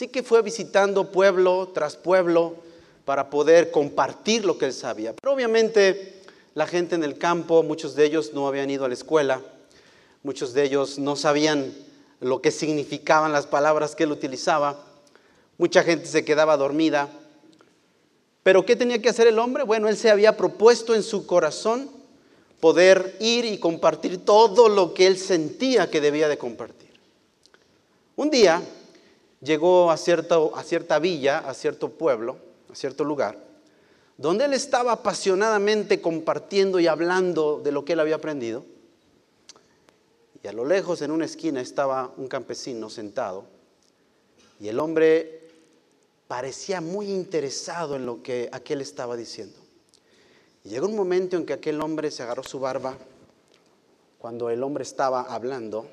Así que fue visitando pueblo tras pueblo para poder compartir lo que él sabía. Pero obviamente la gente en el campo, muchos de ellos no habían ido a la escuela, muchos de ellos no sabían lo que significaban las palabras que él utilizaba, mucha gente se quedaba dormida. Pero ¿qué tenía que hacer el hombre? Bueno, él se había propuesto en su corazón poder ir y compartir todo lo que él sentía que debía de compartir. Un día llegó a, a cierta villa, a cierto pueblo, a cierto lugar, donde él estaba apasionadamente compartiendo y hablando de lo que él había aprendido. Y a lo lejos, en una esquina, estaba un campesino sentado. Y el hombre parecía muy interesado en lo que aquel estaba diciendo. Y llegó un momento en que aquel hombre se agarró su barba cuando el hombre estaba hablando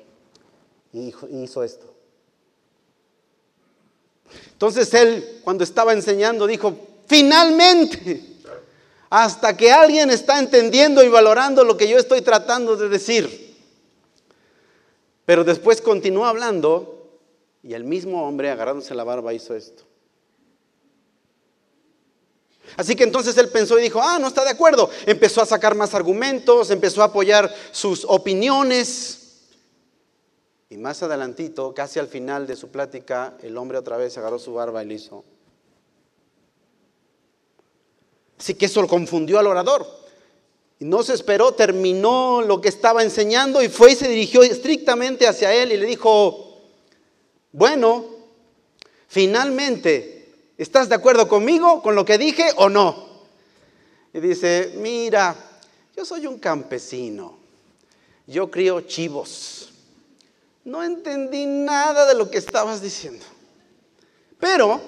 y hizo esto. Entonces él, cuando estaba enseñando, dijo, finalmente, hasta que alguien está entendiendo y valorando lo que yo estoy tratando de decir. Pero después continuó hablando y el mismo hombre agarrándose la barba hizo esto. Así que entonces él pensó y dijo, ah, no está de acuerdo. Empezó a sacar más argumentos, empezó a apoyar sus opiniones. Y más adelantito, casi al final de su plática, el hombre otra vez agarró su barba y le hizo. Así que eso lo confundió al orador. Y no se esperó, terminó lo que estaba enseñando y fue y se dirigió estrictamente hacia él y le dijo, bueno, finalmente, ¿estás de acuerdo conmigo, con lo que dije o no? Y dice, mira, yo soy un campesino, yo crío chivos no entendí nada de lo que estabas diciendo. Pero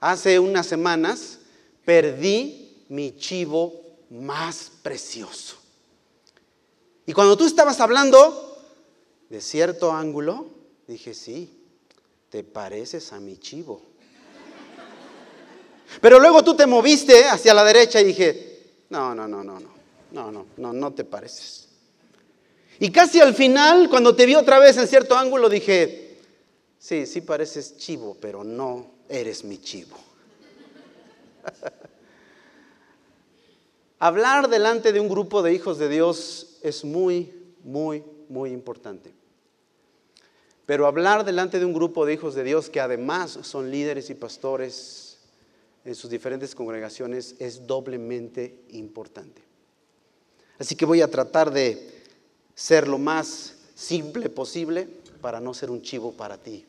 hace unas semanas perdí mi chivo más precioso. Y cuando tú estabas hablando de cierto ángulo, dije, sí, te pareces a mi chivo. Pero luego tú te moviste hacia la derecha y dije, no, no, no, no, no, no, no, no, no te pareces. Y casi al final, cuando te vi otra vez en cierto ángulo, dije, sí, sí pareces chivo, pero no eres mi chivo. Hablar delante de un grupo de hijos de Dios es muy, muy, muy importante. Pero hablar delante de un grupo de hijos de Dios que además son líderes y pastores en sus diferentes congregaciones es doblemente importante. Así que voy a tratar de ser lo más simple posible para no ser un chivo para ti.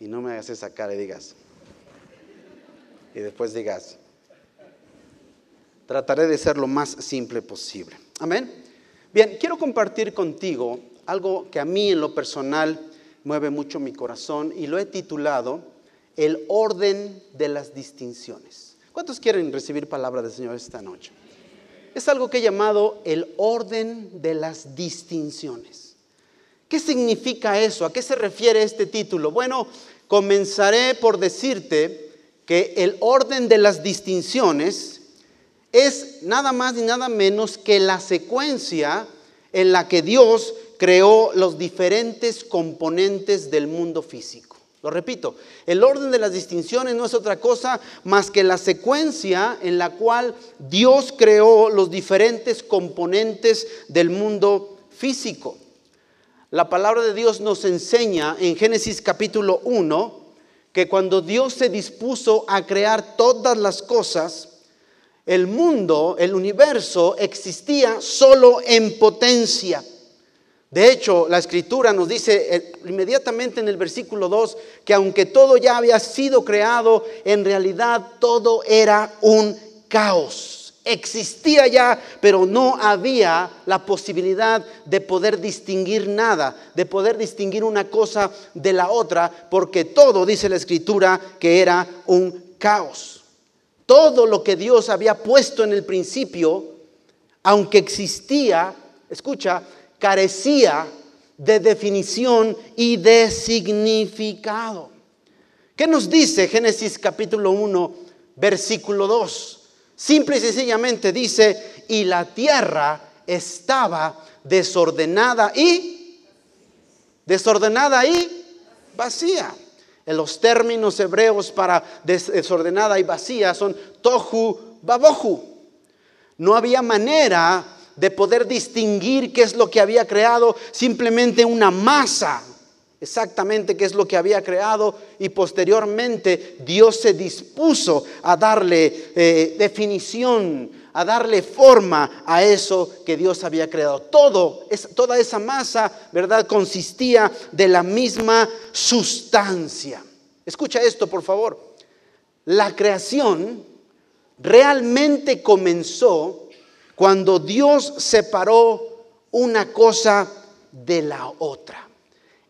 Y no me hagas esa cara y digas. Y después digas. Trataré de ser lo más simple posible. Amén. Bien, quiero compartir contigo algo que a mí en lo personal mueve mucho mi corazón y lo he titulado El orden de las distinciones. ¿Cuántos quieren recibir palabra del Señor esta noche? Es algo que he llamado el orden de las distinciones. ¿Qué significa eso? ¿A qué se refiere este título? Bueno, comenzaré por decirte que el orden de las distinciones es nada más ni nada menos que la secuencia en la que Dios creó los diferentes componentes del mundo físico. Lo repito, el orden de las distinciones no es otra cosa más que la secuencia en la cual Dios creó los diferentes componentes del mundo físico. La palabra de Dios nos enseña en Génesis capítulo 1 que cuando Dios se dispuso a crear todas las cosas, el mundo, el universo existía solo en potencia. De hecho, la escritura nos dice eh, inmediatamente en el versículo 2 que aunque todo ya había sido creado, en realidad todo era un caos. Existía ya, pero no había la posibilidad de poder distinguir nada, de poder distinguir una cosa de la otra, porque todo, dice la escritura, que era un caos. Todo lo que Dios había puesto en el principio, aunque existía, escucha, carecía de definición y de significado. ¿Qué nos dice Génesis capítulo 1, versículo 2? Simple y sencillamente dice, y la tierra estaba desordenada y desordenada y vacía. Los términos hebreos para desordenada y vacía son tohu babohu. No había manera de poder distinguir qué es lo que había creado, simplemente una masa, exactamente qué es lo que había creado y posteriormente Dios se dispuso a darle eh, definición, a darle forma a eso que Dios había creado. Todo, toda esa masa, ¿verdad? Consistía de la misma sustancia. Escucha esto, por favor. La creación realmente comenzó cuando Dios separó una cosa de la otra.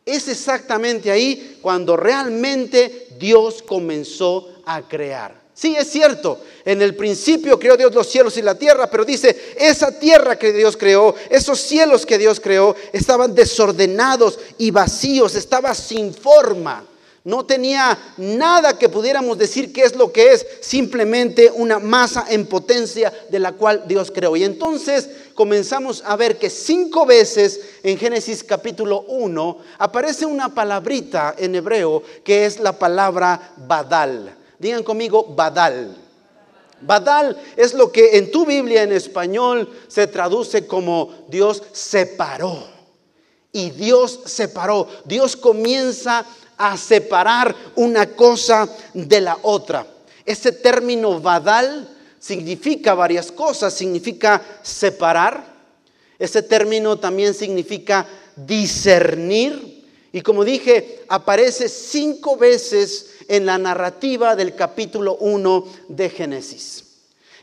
Es exactamente ahí cuando realmente Dios comenzó a crear. Sí, es cierto, en el principio creó Dios los cielos y la tierra, pero dice, esa tierra que Dios creó, esos cielos que Dios creó, estaban desordenados y vacíos, estaba sin forma. No tenía nada que pudiéramos decir qué es lo que es, simplemente una masa en potencia de la cual Dios creó. Y entonces comenzamos a ver que cinco veces en Génesis capítulo 1 aparece una palabrita en hebreo que es la palabra badal. Digan conmigo badal. Badal es lo que en tu Biblia en español se traduce como Dios separó. Y Dios separó. Dios comienza a separar una cosa de la otra. Ese término badal significa varias cosas. Significa separar. Ese término también significa discernir. Y como dije, aparece cinco veces en la narrativa del capítulo 1 de Génesis.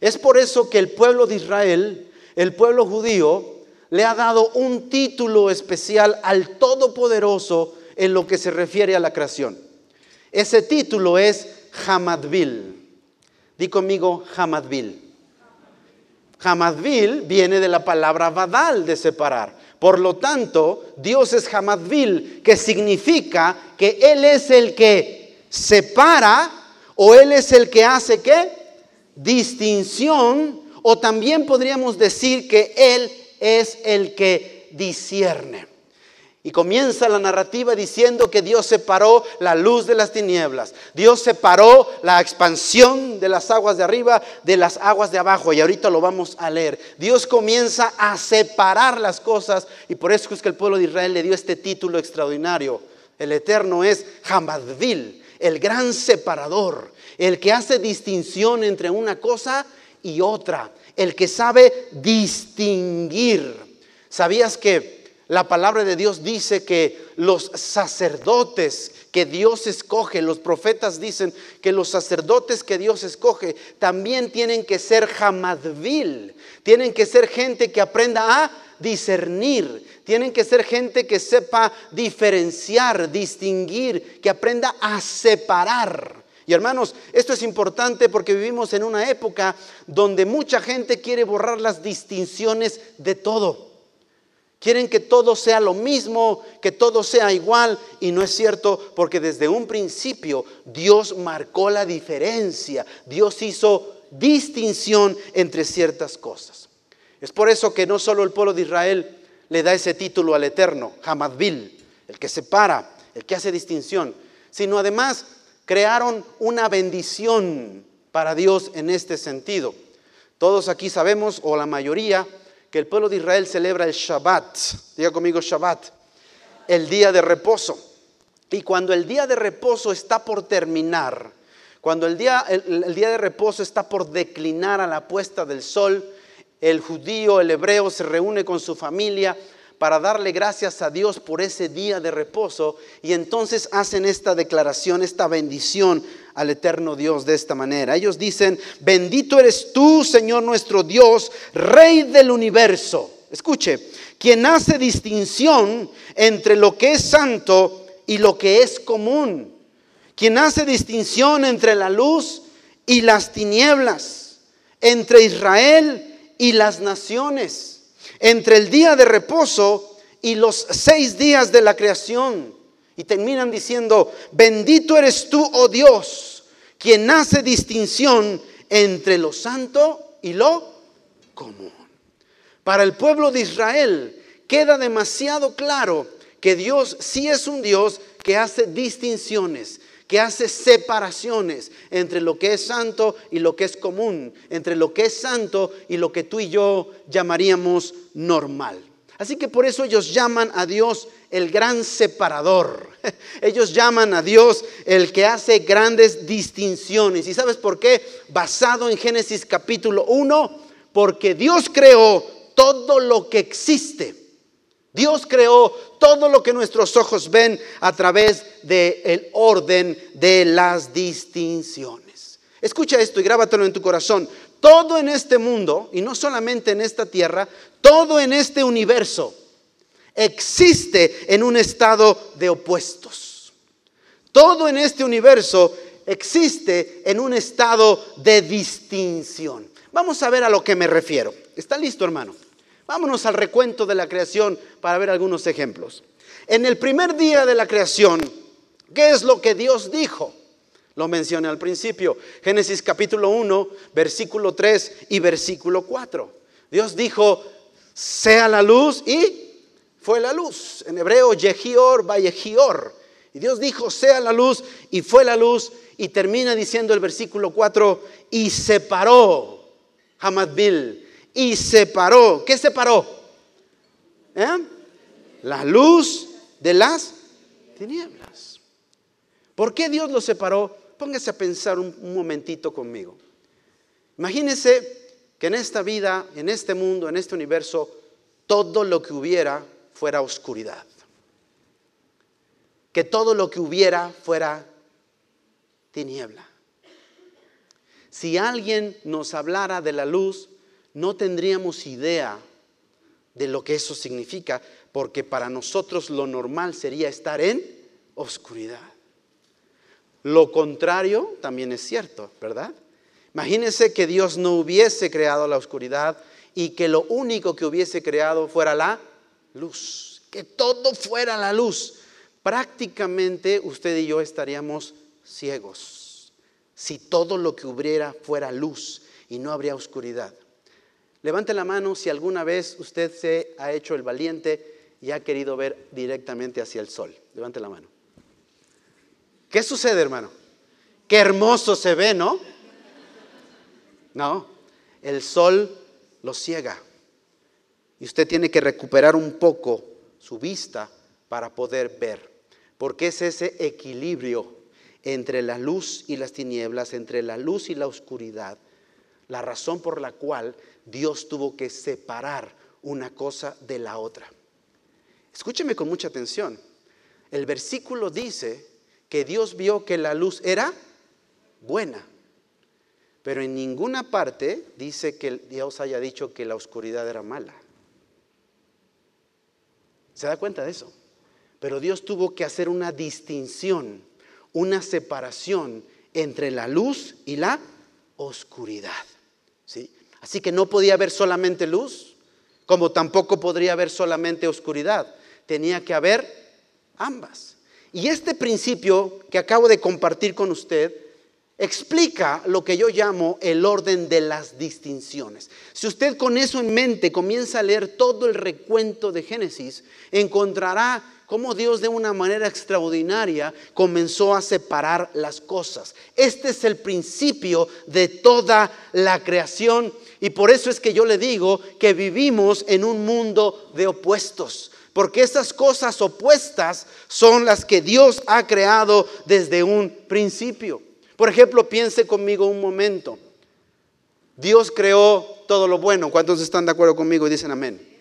Es por eso que el pueblo de Israel, el pueblo judío, le ha dado un título especial al Todopoderoso en lo que se refiere a la creación. Ese título es Hamadvil. Di conmigo Hamadvil. Hamadvil viene de la palabra Badal, de separar. Por lo tanto, Dios es Hamadvil, que significa que Él es el que separa o Él es el que hace qué? Distinción o también podríamos decir que Él es el que discierne. Y comienza la narrativa diciendo que Dios separó la luz de las tinieblas. Dios separó la expansión de las aguas de arriba de las aguas de abajo. Y ahorita lo vamos a leer. Dios comienza a separar las cosas. Y por eso es que el pueblo de Israel le dio este título extraordinario. El Eterno es Hamadvil, el gran separador. El que hace distinción entre una cosa y otra. El que sabe distinguir. ¿Sabías que la palabra de Dios dice que los sacerdotes que Dios escoge, los profetas dicen que los sacerdotes que Dios escoge también tienen que ser jamadvil, tienen que ser gente que aprenda a discernir, tienen que ser gente que sepa diferenciar, distinguir, que aprenda a separar. Y hermanos, esto es importante porque vivimos en una época donde mucha gente quiere borrar las distinciones de todo. Quieren que todo sea lo mismo, que todo sea igual. Y no es cierto porque desde un principio Dios marcó la diferencia. Dios hizo distinción entre ciertas cosas. Es por eso que no solo el pueblo de Israel le da ese título al Eterno, Hamadvil, el que separa, el que hace distinción, sino además crearon una bendición para Dios en este sentido. Todos aquí sabemos, o la mayoría, que el pueblo de Israel celebra el Shabbat. Diga conmigo Shabbat, el día de reposo. Y cuando el día de reposo está por terminar, cuando el día, el, día de reposo está por declinar a la puesta del sol, el judío, el hebreo se reúne con su familia para darle gracias a Dios por ese día de reposo y entonces hacen esta declaración, esta bendición al eterno Dios de esta manera. Ellos dicen, bendito eres tú, Señor nuestro Dios, Rey del universo. Escuche, quien hace distinción entre lo que es santo y lo que es común. Quien hace distinción entre la luz y las tinieblas, entre Israel y las naciones entre el día de reposo y los seis días de la creación. Y terminan diciendo, bendito eres tú, oh Dios, quien hace distinción entre lo santo y lo común. Para el pueblo de Israel queda demasiado claro que Dios sí es un Dios que hace distinciones, que hace separaciones entre lo que es santo y lo que es común, entre lo que es santo y lo que tú y yo llamaríamos normal. Así que por eso ellos llaman a Dios el gran separador. Ellos llaman a Dios el que hace grandes distinciones. ¿Y sabes por qué? Basado en Génesis capítulo 1, porque Dios creó todo lo que existe. Dios creó todo lo que nuestros ojos ven a través del orden de las distinciones. Escucha esto y grábatelo en tu corazón. Todo en este mundo, y no solamente en esta tierra, todo en este universo existe en un estado de opuestos. Todo en este universo existe en un estado de distinción. Vamos a ver a lo que me refiero. ¿Está listo, hermano? Vámonos al recuento de la creación para ver algunos ejemplos. En el primer día de la creación, ¿qué es lo que Dios dijo? Lo mencioné al principio. Génesis capítulo 1, versículo 3 y versículo 4. Dios dijo, sea la luz y fue la luz. En hebreo, Yehior, Vallejior. Y Dios dijo, sea la luz y fue la luz. Y termina diciendo el versículo 4, y separó Hamadbil y separó. ¿Qué separó? ¿Eh? La luz de las tinieblas. ¿Por qué Dios lo separó? Póngase a pensar un, un momentito conmigo. Imagínese que en esta vida, en este mundo, en este universo, todo lo que hubiera fuera oscuridad. Que todo lo que hubiera fuera tiniebla. Si alguien nos hablara de la luz, no tendríamos idea de lo que eso significa, porque para nosotros lo normal sería estar en oscuridad. Lo contrario también es cierto, ¿verdad? Imagínense que Dios no hubiese creado la oscuridad y que lo único que hubiese creado fuera la luz, que todo fuera la luz. Prácticamente usted y yo estaríamos ciegos si todo lo que hubiera fuera luz y no habría oscuridad. Levante la mano si alguna vez usted se ha hecho el valiente y ha querido ver directamente hacia el sol. Levante la mano. ¿Qué sucede, hermano? Qué hermoso se ve, ¿no? No, el sol lo ciega. Y usted tiene que recuperar un poco su vista para poder ver. Porque es ese equilibrio entre la luz y las tinieblas, entre la luz y la oscuridad, la razón por la cual Dios tuvo que separar una cosa de la otra. Escúcheme con mucha atención. El versículo dice que Dios vio que la luz era buena, pero en ninguna parte dice que Dios haya dicho que la oscuridad era mala. ¿Se da cuenta de eso? Pero Dios tuvo que hacer una distinción, una separación entre la luz y la oscuridad. ¿Sí? Así que no podía haber solamente luz, como tampoco podría haber solamente oscuridad. Tenía que haber ambas. Y este principio que acabo de compartir con usted explica lo que yo llamo el orden de las distinciones. Si usted con eso en mente comienza a leer todo el recuento de Génesis, encontrará cómo Dios de una manera extraordinaria comenzó a separar las cosas. Este es el principio de toda la creación y por eso es que yo le digo que vivimos en un mundo de opuestos. Porque esas cosas opuestas son las que Dios ha creado desde un principio. Por ejemplo, piense conmigo un momento. Dios creó todo lo bueno. ¿Cuántos están de acuerdo conmigo y dicen amén?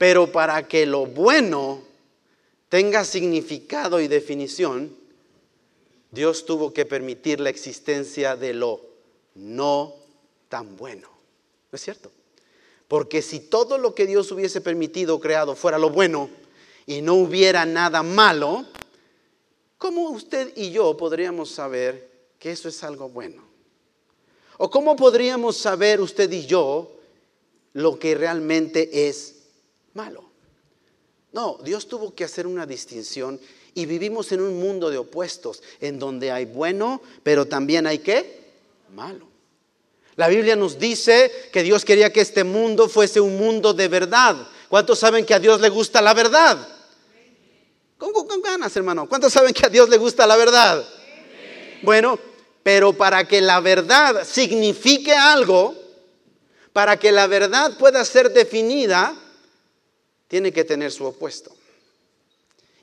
Pero para que lo bueno tenga significado y definición, Dios tuvo que permitir la existencia de lo no tan bueno. ¿No es cierto? Porque si todo lo que Dios hubiese permitido o creado fuera lo bueno y no hubiera nada malo, ¿cómo usted y yo podríamos saber que eso es algo bueno? ¿O cómo podríamos saber usted y yo lo que realmente es malo? No, Dios tuvo que hacer una distinción y vivimos en un mundo de opuestos, en donde hay bueno, pero también hay qué? Malo. La Biblia nos dice que Dios quería que este mundo fuese un mundo de verdad. ¿Cuántos saben que a Dios le gusta la verdad? Con, con ganas, hermano. ¿Cuántos saben que a Dios le gusta la verdad? Bueno, pero para que la verdad signifique algo, para que la verdad pueda ser definida, tiene que tener su opuesto.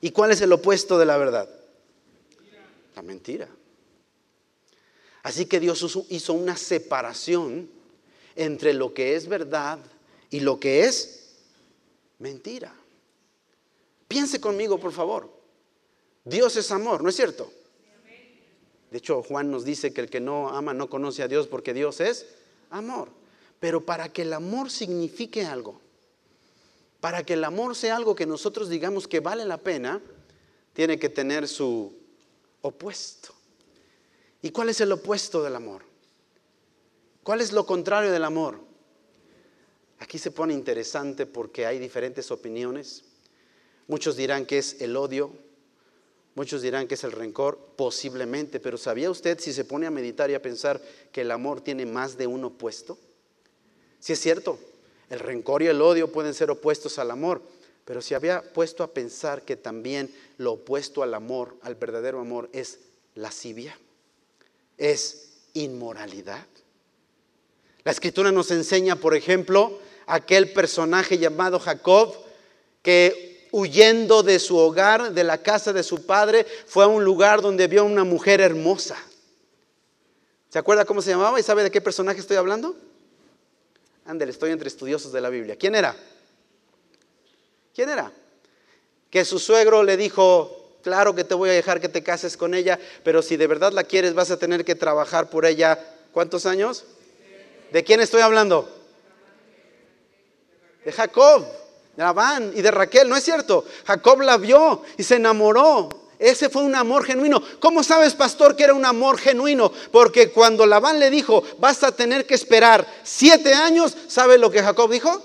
¿Y cuál es el opuesto de la verdad? La mentira. Así que Dios hizo una separación entre lo que es verdad y lo que es mentira. Piense conmigo, por favor. Dios es amor, ¿no es cierto? De hecho, Juan nos dice que el que no ama no conoce a Dios porque Dios es amor. Pero para que el amor signifique algo, para que el amor sea algo que nosotros digamos que vale la pena, tiene que tener su opuesto. ¿Y cuál es el opuesto del amor? ¿Cuál es lo contrario del amor? Aquí se pone interesante porque hay diferentes opiniones. Muchos dirán que es el odio, muchos dirán que es el rencor, posiblemente, pero ¿sabía usted si se pone a meditar y a pensar que el amor tiene más de un opuesto? Si es cierto, el rencor y el odio pueden ser opuestos al amor, pero si había puesto a pensar que también lo opuesto al amor, al verdadero amor, es lascivia, es inmoralidad. La escritura nos enseña, por ejemplo, aquel personaje llamado Jacob, que huyendo de su hogar, de la casa de su padre, fue a un lugar donde vio una mujer hermosa. ¿Se acuerda cómo se llamaba y sabe de qué personaje estoy hablando? Ándale, estoy entre estudiosos de la Biblia. ¿Quién era? ¿Quién era? Que su suegro le dijo, claro que te voy a dejar que te cases con ella, pero si de verdad la quieres vas a tener que trabajar por ella. ¿Cuántos años? ¿De quién estoy hablando? De Jacob, de Labán y de Raquel, ¿no es cierto? Jacob la vio y se enamoró. Ese fue un amor genuino. ¿Cómo sabes, pastor, que era un amor genuino? Porque cuando Labán le dijo, vas a tener que esperar siete años, ¿sabe lo que Jacob dijo?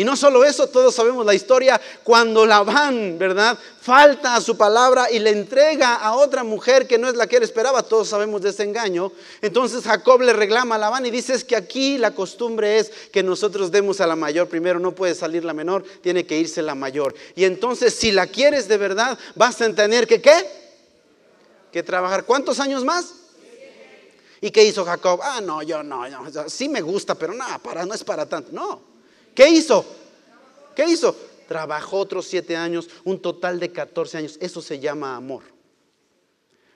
Y no solo eso, todos sabemos la historia, cuando Labán, ¿verdad? Falta a su palabra y le entrega a otra mujer que no es la que él esperaba, todos sabemos de ese engaño. Entonces Jacob le reclama a Labán y dice es que aquí la costumbre es que nosotros demos a la mayor primero, no puede salir la menor, tiene que irse la mayor. Y entonces si la quieres de verdad, vas a tener que qué? Que trabajar. ¿Cuántos años más? ¿Y qué hizo Jacob? Ah, no, yo no, sí me gusta, pero nada, para, no es para tanto. No. ¿Qué hizo? ¿Qué hizo? Trabajó otros siete años, un total de 14 años. Eso se llama amor.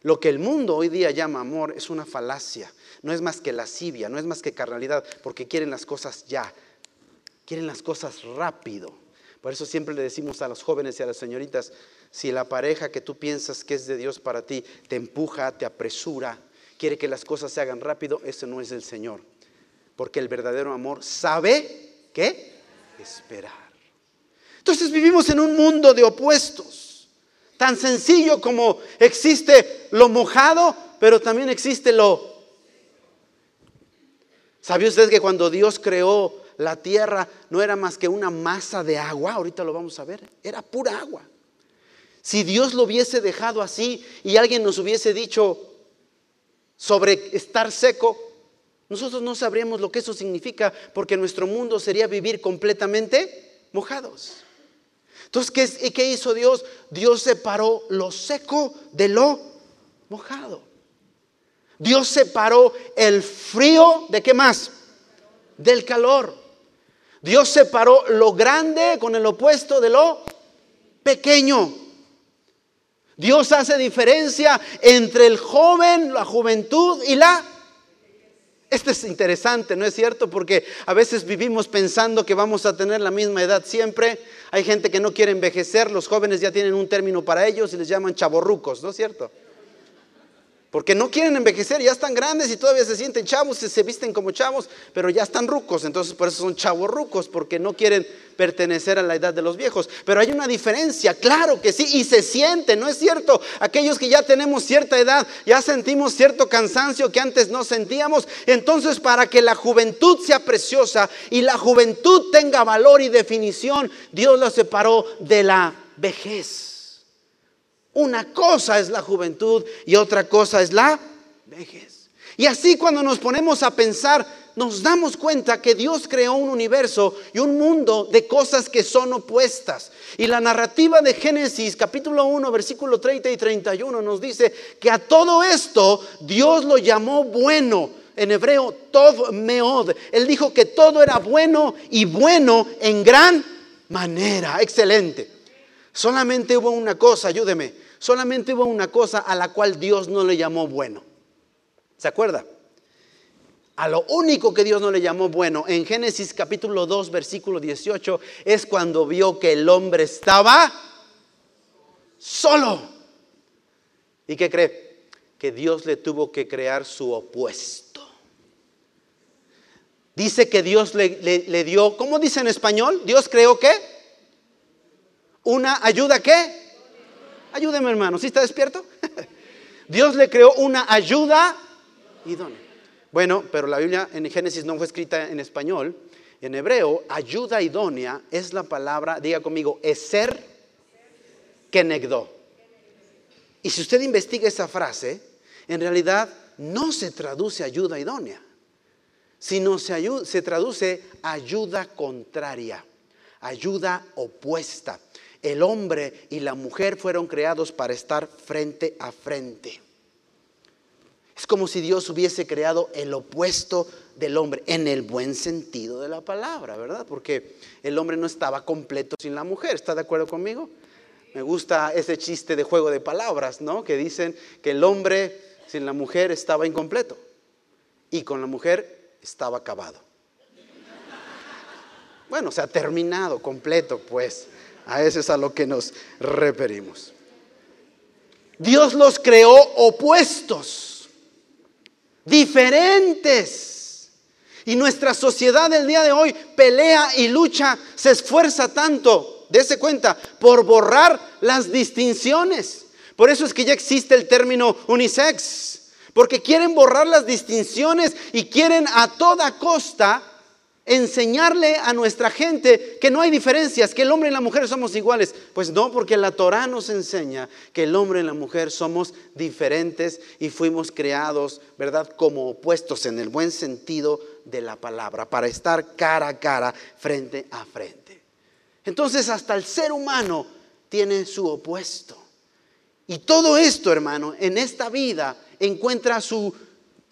Lo que el mundo hoy día llama amor es una falacia. No es más que lascivia, no es más que carnalidad, porque quieren las cosas ya. Quieren las cosas rápido. Por eso siempre le decimos a los jóvenes y a las señoritas, si la pareja que tú piensas que es de Dios para ti te empuja, te apresura, quiere que las cosas se hagan rápido, ese no es el Señor. Porque el verdadero amor sabe ¿Qué? Esperar. Entonces vivimos en un mundo de opuestos. Tan sencillo como existe lo mojado, pero también existe lo... ¿Sabía usted que cuando Dios creó la tierra no era más que una masa de agua? Ahorita lo vamos a ver. Era pura agua. Si Dios lo hubiese dejado así y alguien nos hubiese dicho sobre estar seco, nosotros no sabríamos lo que eso significa porque nuestro mundo sería vivir completamente mojados. Entonces, ¿qué, ¿qué hizo Dios? Dios separó lo seco de lo mojado. Dios separó el frío de qué más? Del calor. Dios separó lo grande con el opuesto de lo pequeño. Dios hace diferencia entre el joven, la juventud y la esto es interesante, ¿no es cierto? Porque a veces vivimos pensando que vamos a tener la misma edad siempre. Hay gente que no quiere envejecer, los jóvenes ya tienen un término para ellos y les llaman chaborrucos, ¿no es cierto? Porque no quieren envejecer, ya están grandes y todavía se sienten chavos, se, se visten como chavos, pero ya están rucos, entonces por eso son chavos rucos, porque no quieren pertenecer a la edad de los viejos. Pero hay una diferencia, claro que sí, y se siente, ¿no es cierto? Aquellos que ya tenemos cierta edad, ya sentimos cierto cansancio que antes no sentíamos, entonces para que la juventud sea preciosa y la juventud tenga valor y definición, Dios la separó de la vejez. Una cosa es la juventud y otra cosa es la vejez. Y así cuando nos ponemos a pensar, nos damos cuenta que Dios creó un universo y un mundo de cosas que son opuestas. Y la narrativa de Génesis capítulo 1, versículo 30 y 31 nos dice que a todo esto Dios lo llamó bueno. En hebreo, Tov Meod. Él dijo que todo era bueno y bueno en gran manera. Excelente. Solamente hubo una cosa, ayúdeme. Solamente hubo una cosa a la cual Dios no le llamó bueno. ¿Se acuerda? A lo único que Dios no le llamó bueno en Génesis capítulo 2 versículo 18 es cuando vio que el hombre estaba solo. ¿Y qué cree? Que Dios le tuvo que crear su opuesto. Dice que Dios le, dio, ¿cómo dice en español? Dios creó qué? Una ayuda qué? Ayúdeme hermano, ¿sí está despierto? Dios le creó una ayuda idónea. Bueno, pero la Biblia en Génesis no fue escrita en español. En hebreo, ayuda idónea es la palabra, diga conmigo, eser kenegdo. Y si usted investiga esa frase, en realidad no se traduce ayuda idónea, sino se, se traduce ayuda contraria, ayuda opuesta. El hombre y la mujer fueron creados para estar frente a frente. Es como si Dios hubiese creado el opuesto del hombre, en el buen sentido de la palabra, ¿verdad? Porque el hombre no estaba completo sin la mujer, ¿está de acuerdo conmigo? Me gusta ese chiste de juego de palabras, ¿no? Que dicen que el hombre sin la mujer estaba incompleto y con la mujer estaba acabado. Bueno, se ha terminado, completo, pues. A eso es a lo que nos referimos. Dios los creó opuestos diferentes. Y nuestra sociedad del día de hoy pelea y lucha, se esfuerza tanto, dése cuenta, por borrar las distinciones. Por eso es que ya existe el término unisex, porque quieren borrar las distinciones y quieren a toda costa enseñarle a nuestra gente que no hay diferencias, que el hombre y la mujer somos iguales. Pues no, porque la Torah nos enseña que el hombre y la mujer somos diferentes y fuimos creados, ¿verdad? Como opuestos en el buen sentido de la palabra, para estar cara a cara, frente a frente. Entonces hasta el ser humano tiene su opuesto. Y todo esto, hermano, en esta vida encuentra su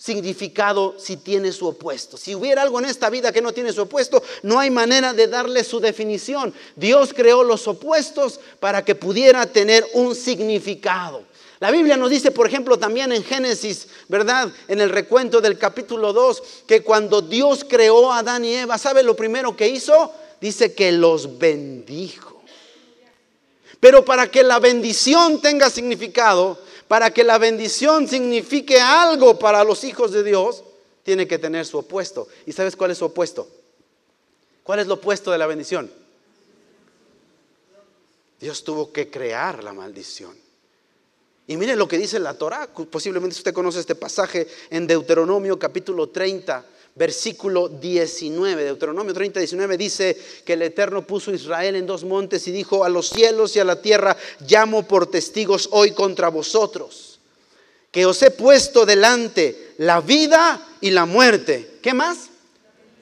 significado si tiene su opuesto. Si hubiera algo en esta vida que no tiene su opuesto, no hay manera de darle su definición. Dios creó los opuestos para que pudiera tener un significado. La Biblia nos dice, por ejemplo, también en Génesis, ¿verdad? En el recuento del capítulo 2, que cuando Dios creó a Adán y Eva, ¿sabe lo primero que hizo? Dice que los bendijo. Pero para que la bendición tenga significado, para que la bendición signifique algo para los hijos de Dios, tiene que tener su opuesto. ¿Y sabes cuál es su opuesto? ¿Cuál es lo opuesto de la bendición? Dios tuvo que crear la maldición. Y mire lo que dice la Torah, posiblemente usted conoce este pasaje en Deuteronomio capítulo 30, versículo 19, Deuteronomio 30, 19 dice que el Eterno puso a Israel en dos montes y dijo a los cielos y a la tierra, llamo por testigos hoy contra vosotros, que os he puesto delante la vida y la muerte. ¿Qué más?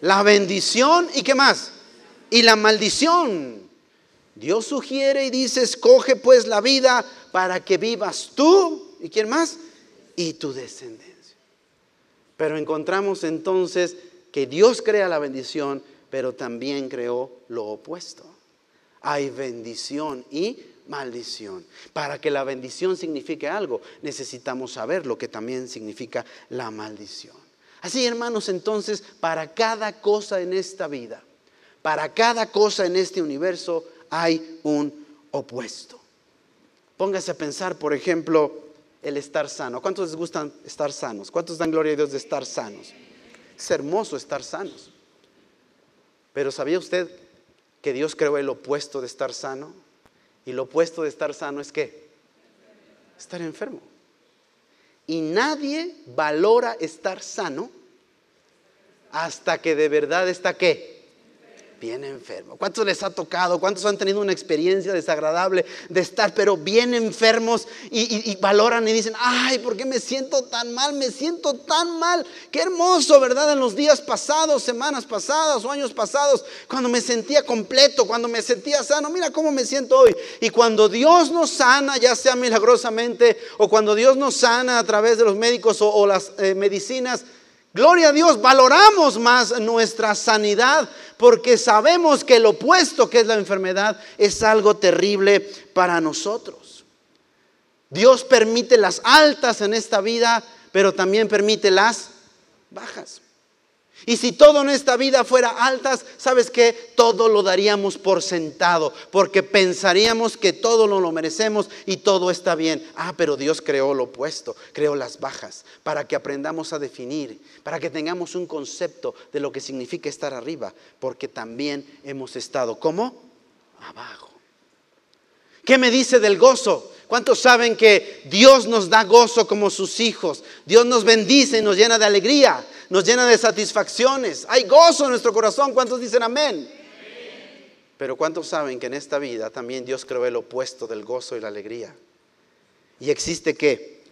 La bendición y qué más? Y la maldición. Dios sugiere y dice, escoge pues la vida para que vivas tú y quién más? Y tu descendencia. Pero encontramos entonces que Dios crea la bendición, pero también creó lo opuesto. Hay bendición y maldición. Para que la bendición signifique algo, necesitamos saber lo que también significa la maldición. Así, hermanos, entonces, para cada cosa en esta vida, para cada cosa en este universo, hay un opuesto. Póngase a pensar, por ejemplo, el estar sano. ¿Cuántos les gustan estar sanos? ¿Cuántos dan gloria a Dios de estar sanos? Es hermoso estar sanos. Pero ¿sabía usted que Dios creó el opuesto de estar sano? Y lo opuesto de estar sano es qué? Estar enfermo. Y nadie valora estar sano hasta que de verdad está qué? Bien enfermo. ¿Cuántos les ha tocado? ¿Cuántos han tenido una experiencia desagradable de estar, pero bien enfermos y, valoran y dicen, ay, ¿por qué me siento tan mal? Me siento tan mal. Qué hermoso, ¿verdad? En los días pasados, semanas pasadas o años pasados, cuando me sentía completo, cuando me sentía sano, mira cómo me siento hoy. Y cuando Dios nos sana, ya sea milagrosamente, o cuando Dios nos sana a través de los médicos o, las eh, medicinas, Gloria a Dios, valoramos más nuestra sanidad porque sabemos que el opuesto que es la enfermedad es algo terrible para nosotros. Dios permite las altas en esta vida, pero también permite las bajas. Y si todo en esta vida fuera altas, ¿sabes qué? Todo lo daríamos por sentado, porque pensaríamos que todo lo, lo merecemos y todo está bien. Ah, pero Dios creó lo opuesto, creó las bajas, para que aprendamos a definir, para que tengamos un concepto de lo que significa estar arriba, porque también hemos estado, ¿cómo? Abajo. ¿Qué me dice del gozo? ¿Cuántos saben que Dios nos da gozo como sus hijos? Dios nos bendice y nos llena de alegría nos llena de satisfacciones. Hay gozo en nuestro corazón. ¿Cuántos dicen amén? Pero ¿cuántos saben que en esta vida también Dios creó el opuesto del gozo y la alegría? Y existe qué?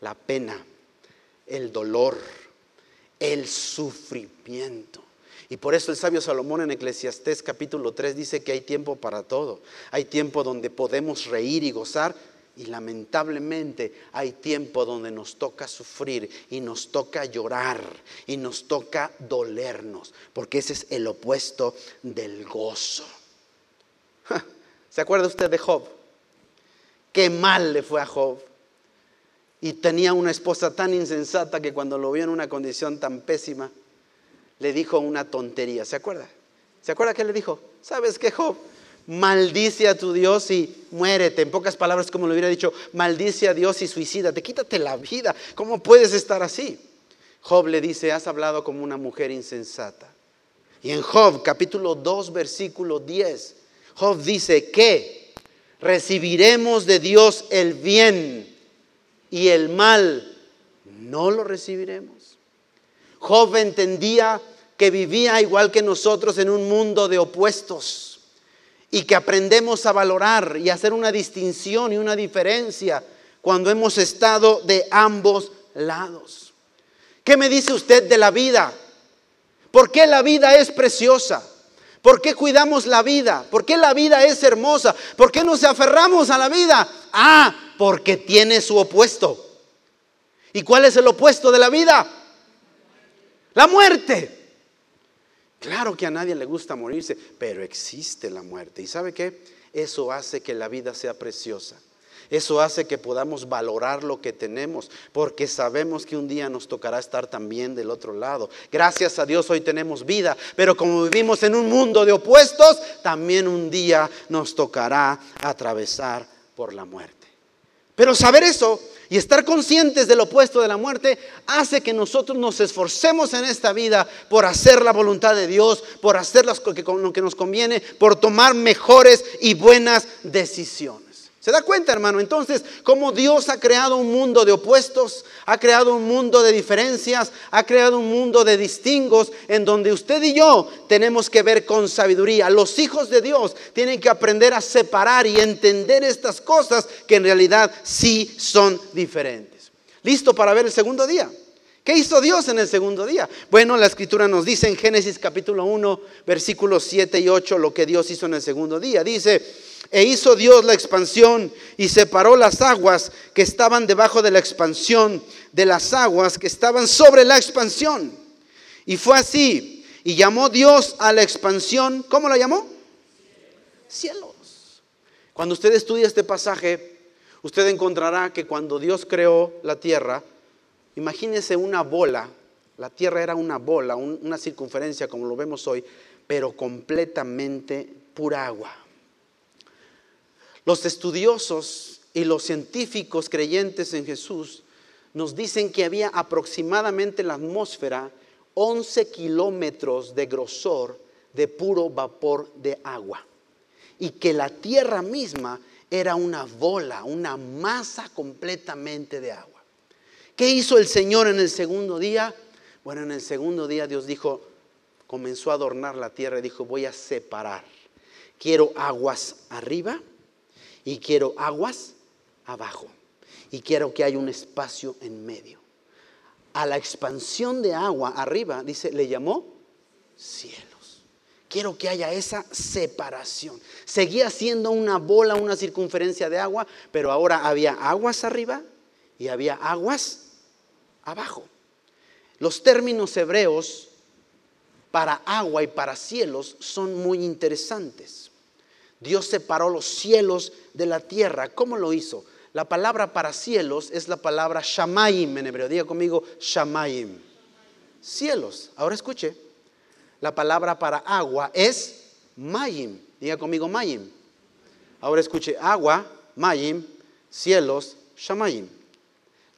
La pena, el dolor, el sufrimiento. Y por eso el sabio Salomón en Eclesiastés capítulo 3 dice que hay tiempo para todo. Hay tiempo donde podemos reír y gozar y lamentablemente hay tiempo donde nos toca sufrir y nos toca llorar y nos toca dolernos, porque ese es el opuesto del gozo. ¿Se acuerda usted de Job? Qué mal le fue a Job. Y tenía una esposa tan insensata que cuando lo vio en una condición tan pésima, le dijo una tontería. ¿Se acuerda? ¿Se acuerda qué le dijo? ¿Sabes qué, Job? Maldice a tu Dios y muérete. En pocas palabras, como lo hubiera dicho, maldice a Dios y suicídate, quítate la vida. ¿Cómo puedes estar así? Job le dice, has hablado como una mujer insensata. Y en Job capítulo 2, versículo 10, Job dice que recibiremos de Dios el bien y el mal no lo recibiremos. Job entendía que vivía igual que nosotros en un mundo de opuestos y que aprendemos a valorar y hacer una distinción y una diferencia cuando hemos estado de ambos lados. ¿Qué me dice usted de la vida? ¿Por qué la vida es preciosa? ¿Por qué cuidamos la vida? ¿Por qué la vida es hermosa? ¿Por qué nos aferramos a la vida? Ah, porque tiene su opuesto. ¿Y cuál es el opuesto de la vida? La muerte. Claro que a nadie le gusta morirse, pero existe la muerte. ¿Y sabe qué? Eso hace que la vida sea preciosa. Eso hace que podamos valorar lo que tenemos, porque sabemos que un día nos tocará estar también del otro lado. Gracias a Dios hoy tenemos vida, pero como vivimos en un mundo de opuestos, también un día nos tocará atravesar por la muerte. Pero saber eso y estar conscientes del opuesto de la muerte hace que nosotros nos esforcemos en esta vida por hacer la voluntad de Dios, por hacer lo que nos conviene, por tomar mejores y buenas decisiones. ¿Se da cuenta, hermano? Entonces, cómo Dios ha creado un mundo de opuestos, ha creado un mundo de diferencias, ha creado un mundo de distingos en donde usted y yo tenemos que ver con sabiduría. Los hijos de Dios tienen que aprender a separar y entender estas cosas que en realidad sí son diferentes. ¿Listo para ver el segundo día? ¿Qué hizo Dios en el segundo día? Bueno, la escritura nos dice en Génesis capítulo 1, versículos 7 y 8 lo que Dios hizo en el segundo día. Dice, e hizo Dios la expansión y separó las aguas que estaban debajo de la expansión de las aguas que estaban sobre la expansión. Y fue así. Y llamó Dios a la expansión, ¿cómo la llamó? Cielos. Cuando usted estudia este pasaje, usted encontrará que cuando Dios creó la tierra, imagínese una bola, la tierra era una bola, una circunferencia como lo vemos hoy, pero completamente pura agua. Los estudiosos y los científicos creyentes en Jesús nos dicen que había aproximadamente en la atmósfera 11 kilómetros de grosor de puro vapor de agua y que la tierra misma era una bola, una masa completamente de agua. ¿Qué hizo el Señor en el segundo día? Bueno, en el segundo día Dios dijo, comenzó a adornar la tierra y dijo, voy a separar. Quiero aguas arriba y quiero aguas abajo. Y quiero que haya un espacio en medio. A la expansión de agua arriba, dice, le llamó cielos. Quiero que haya esa separación. Seguía siendo una bola, una circunferencia de agua, pero ahora había aguas arriba y había aguas abajo. Los términos hebreos para agua y para cielos son muy interesantes. Dios separó los cielos de la tierra. ¿Cómo lo hizo? La palabra para cielos es la palabra shamayim en hebreo. Diga conmigo shamayim. Cielos. Ahora escuche. La palabra para agua es mayim. Diga conmigo mayim. Ahora escuche agua, mayim, cielos, shamayim.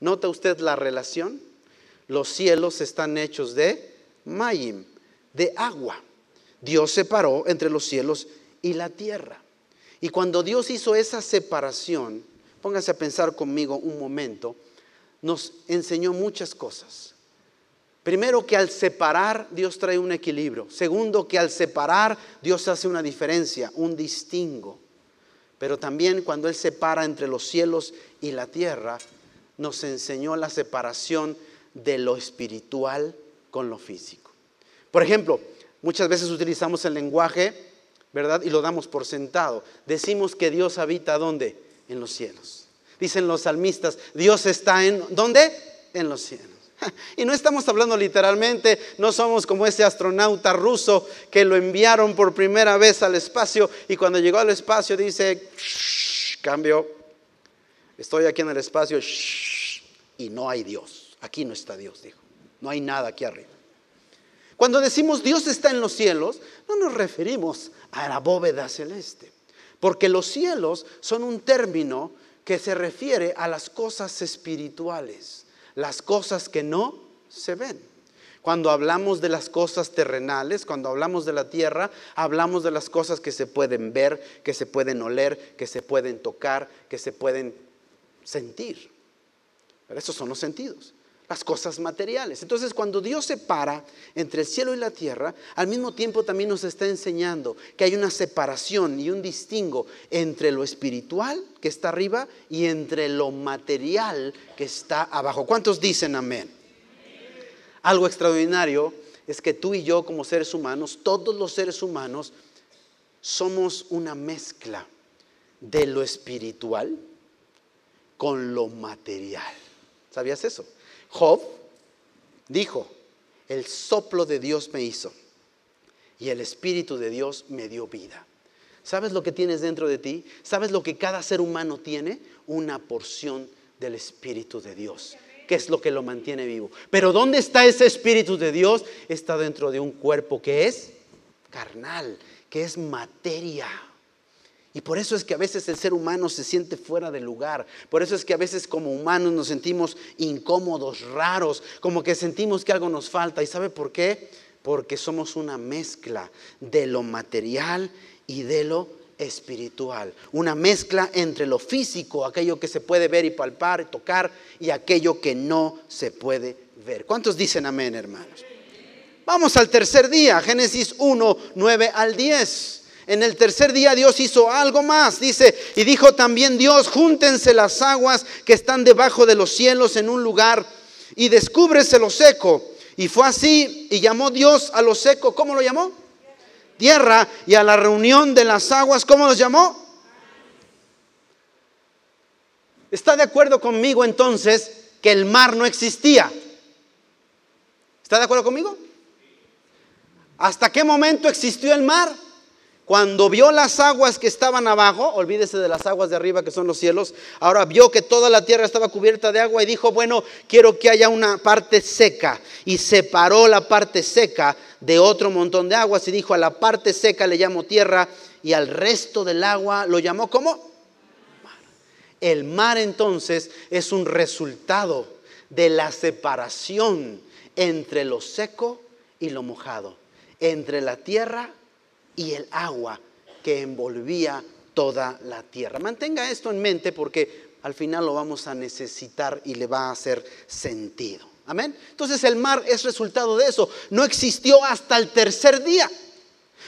¿Nota usted la relación? Los cielos están hechos de mayim, de agua. Dios separó entre los cielos y la tierra. Y cuando Dios hizo esa separación, póngase a pensar conmigo un momento, nos enseñó muchas cosas. Primero que al separar Dios trae un equilibrio. Segundo que al separar Dios hace una diferencia, un distingo. Pero también cuando Él separa entre los cielos y la tierra, nos enseñó la separación de lo espiritual con lo físico. Por ejemplo, muchas veces utilizamos el lenguaje, ¿verdad? Y lo damos por sentado. Decimos que Dios habita ¿dónde? En los cielos. Dicen los salmistas, Dios está en ¿dónde? En los cielos. Y no estamos hablando literalmente, no somos como ese astronauta ruso que lo enviaron por primera vez al espacio y cuando llegó al espacio dice, cambio, estoy aquí en el espacio y no hay Dios. Aquí no está Dios, dijo. No hay nada aquí arriba. Cuando decimos Dios está en los cielos, no nos referimos a la bóveda celeste, porque los cielos son un término que se refiere a las cosas espirituales, las cosas que no se ven. Cuando hablamos de las cosas terrenales, cuando hablamos de la tierra, hablamos de las cosas que se pueden ver, que se pueden oler, que se pueden tocar, que se pueden sentir. Pero esos son los sentidos las cosas materiales. Entonces, cuando Dios separa entre el cielo y la tierra, al mismo tiempo también nos está enseñando que hay una separación y un distingo entre lo espiritual que está arriba y entre lo material que está abajo. ¿Cuántos dicen amén? Algo extraordinario es que tú y yo como seres humanos, todos los seres humanos, somos una mezcla de lo espiritual con lo material. ¿Sabías eso? Job dijo, el soplo de Dios me hizo y el Espíritu de Dios me dio vida. ¿Sabes lo que tienes dentro de ti? ¿Sabes lo que cada ser humano tiene? Una porción del Espíritu de Dios, que es lo que lo mantiene vivo. Pero ¿dónde está ese Espíritu de Dios? Está dentro de un cuerpo que es carnal, que es materia. Y por eso es que a veces el ser humano se siente fuera de lugar. Por eso es que a veces como humanos nos sentimos incómodos, raros, como que sentimos que algo nos falta. ¿Y sabe por qué? Porque somos una mezcla de lo material y de lo espiritual. Una mezcla entre lo físico, aquello que se puede ver y palpar y tocar, y aquello que no se puede ver. ¿Cuántos dicen amén, hermanos? Vamos al tercer día, Génesis 1, 9 al 10. En el tercer día Dios hizo algo más, dice, y dijo también Dios, júntense las aguas que están debajo de los cielos en un lugar y descúbrese lo seco. Y fue así, y llamó Dios a lo seco, ¿cómo lo llamó? Tierra, y a la reunión de las aguas, ¿cómo los llamó? ¿Está de acuerdo conmigo entonces que el mar no existía? ¿Está de acuerdo conmigo? ¿Hasta qué momento existió el mar? Cuando vio las aguas que estaban abajo, olvídese de las aguas de arriba que son los cielos, ahora vio que toda la tierra estaba cubierta de agua y dijo, bueno, quiero que haya una parte seca. Y separó la parte seca de otro montón de aguas y dijo, a la parte seca le llamo tierra y al resto del agua lo llamó como mar. El mar entonces es un resultado de la separación entre lo seco y lo mojado, entre la tierra y el agua que envolvía toda la tierra. Mantenga esto en mente porque al final lo vamos a necesitar y le va a hacer sentido. Amén. Entonces el mar es resultado de eso. No existió hasta el tercer día.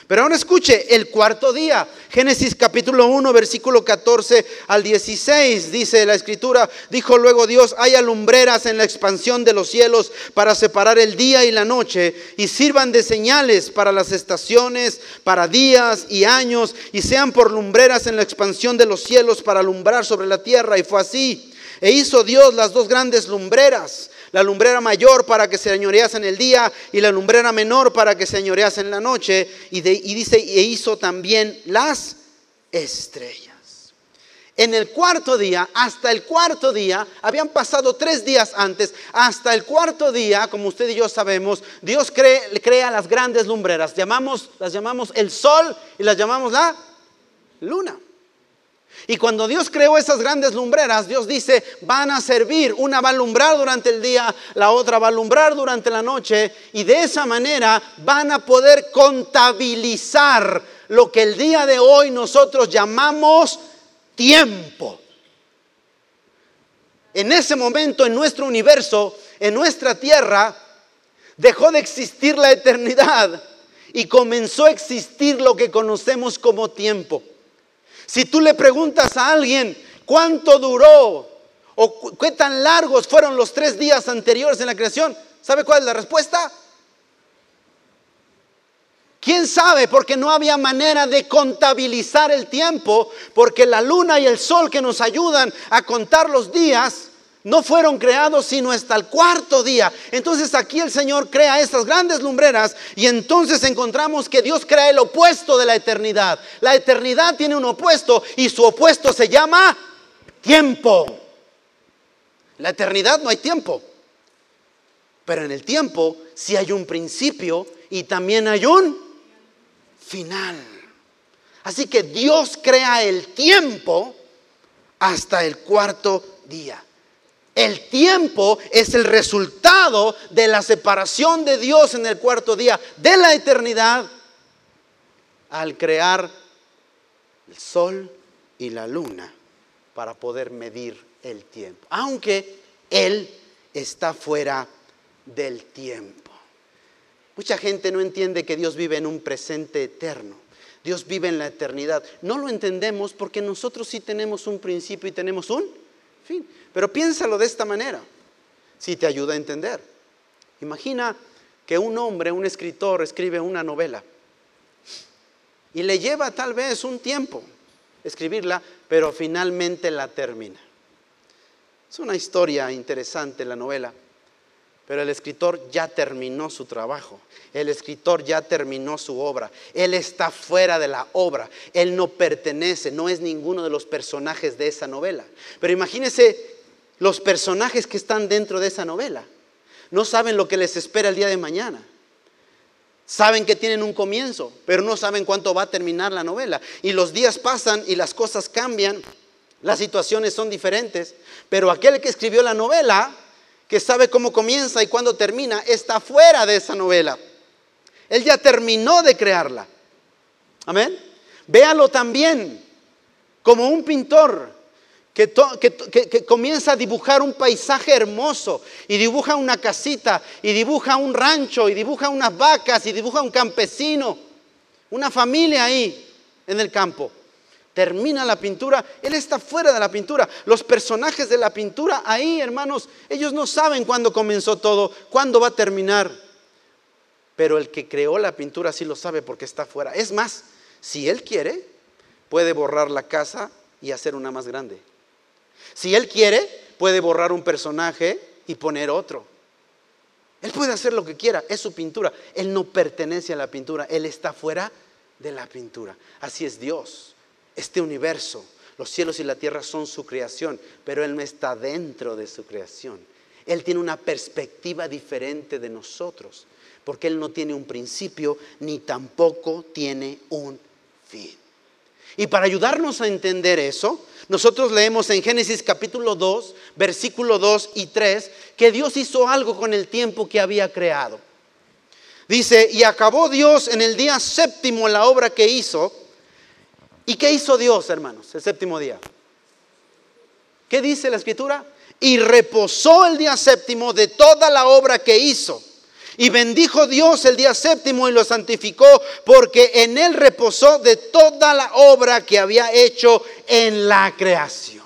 Pero ahora escuche, el cuarto día, Génesis capítulo 1, versículo 14 al 16, dice la escritura, dijo luego Dios, hay alumbreras en la expansión de los cielos para separar el día y la noche, y sirvan de señales para las estaciones, para días y años, y sean por lumbreras en la expansión de los cielos para alumbrar sobre la tierra. Y fue así. E hizo Dios las dos grandes lumbreras la lumbrera mayor para que se señorease en el día y la lumbrera menor para que se señorease en la noche. Y, y dice, e hizo también las estrellas. En el cuarto día, hasta el cuarto día, habían pasado tres días antes, hasta el cuarto día, como usted y yo sabemos, Dios crea las grandes lumbreras. Llamamos, las llamamos el sol y las llamamos la luna. Y cuando Dios creó esas grandes lumbreras, Dios dice, van a servir, una va a alumbrar durante el día, la otra va a alumbrar durante la noche, y de esa manera van a poder contabilizar lo que el día de hoy nosotros llamamos tiempo. En ese momento en nuestro universo, en nuestra tierra, dejó de existir la eternidad y comenzó a existir lo que conocemos como tiempo. Si tú le preguntas a alguien cuánto duró o qué tan largos fueron los tres días anteriores en la creación, ¿sabe cuál es la respuesta? ¿Quién sabe? Porque no había manera de contabilizar el tiempo, porque la luna y el sol que nos ayudan a contar los días no fueron creados sino hasta el cuarto día. Entonces aquí el Señor crea estas grandes lumbreras y entonces encontramos que Dios crea el opuesto de la eternidad. La eternidad tiene un opuesto y su opuesto se llama tiempo. La eternidad no hay tiempo, pero en el tiempo sí hay un principio y también hay un final. Así que Dios crea el tiempo hasta el cuarto día. El tiempo es el resultado de la separación de Dios en el cuarto día de la eternidad al crear el sol y la luna para poder medir el tiempo. Aunque Él está fuera del tiempo. Mucha gente no entiende que Dios vive en un presente eterno. Dios vive en la eternidad. No lo entendemos porque nosotros sí tenemos un principio y tenemos un Pero piénsalo de esta manera, si te ayuda a entender. Imagina que un hombre, un escritor, escribe una novela y le lleva tal vez un tiempo escribirla, pero finalmente la termina. Es una historia interesante la novela, pero el escritor ya terminó su trabajo, el escritor ya terminó su obra, él está fuera de la obra, él no pertenece, no es ninguno de los personajes de esa novela. Pero imagínese los personajes que están dentro de esa novela. No saben lo que les espera el día de mañana. Saben que tienen un comienzo, pero no saben cuánto va a terminar la novela. Y los días pasan y las cosas cambian, las situaciones son diferentes, pero aquel que escribió la novela, que sabe cómo comienza y cuándo termina, está fuera de esa novela. Él ya terminó de crearla. Amén. Véalo también como un pintor que, comienza a dibujar un paisaje hermoso y dibuja una casita y dibuja un rancho y dibuja unas vacas y dibuja un campesino, una familia ahí en el campo. Termina la pintura, él está fuera de la pintura. Los personajes de la pintura ahí, hermanos, ellos no saben cuándo comenzó todo, cuándo va a terminar. Pero el que creó la pintura sí lo sabe porque está fuera. Es más, si él quiere, puede borrar la casa y hacer una más grande. Si él quiere, puede borrar un personaje y poner otro. Él puede hacer lo que quiera, es su pintura. Él no pertenece a la pintura, él está fuera de la pintura. Así es Dios, este universo. Los cielos y la tierra son su creación, pero Él no está dentro de su creación. Él tiene una perspectiva diferente de nosotros, porque Él no tiene un principio ni tampoco tiene un fin. Y para ayudarnos a entender eso, nosotros leemos en Génesis capítulo 2, versículo 2 y 3, que Dios hizo algo con el tiempo que había creado. Dice, y acabó Dios en el día séptimo la obra que hizo. ¿Y qué hizo Dios, hermanos, el séptimo día? ¿Qué dice la escritura? y reposó el día séptimo de toda la obra que hizo. Y bendijo Dios el día séptimo y lo santificó porque en él reposó de toda la obra que había hecho en la creación.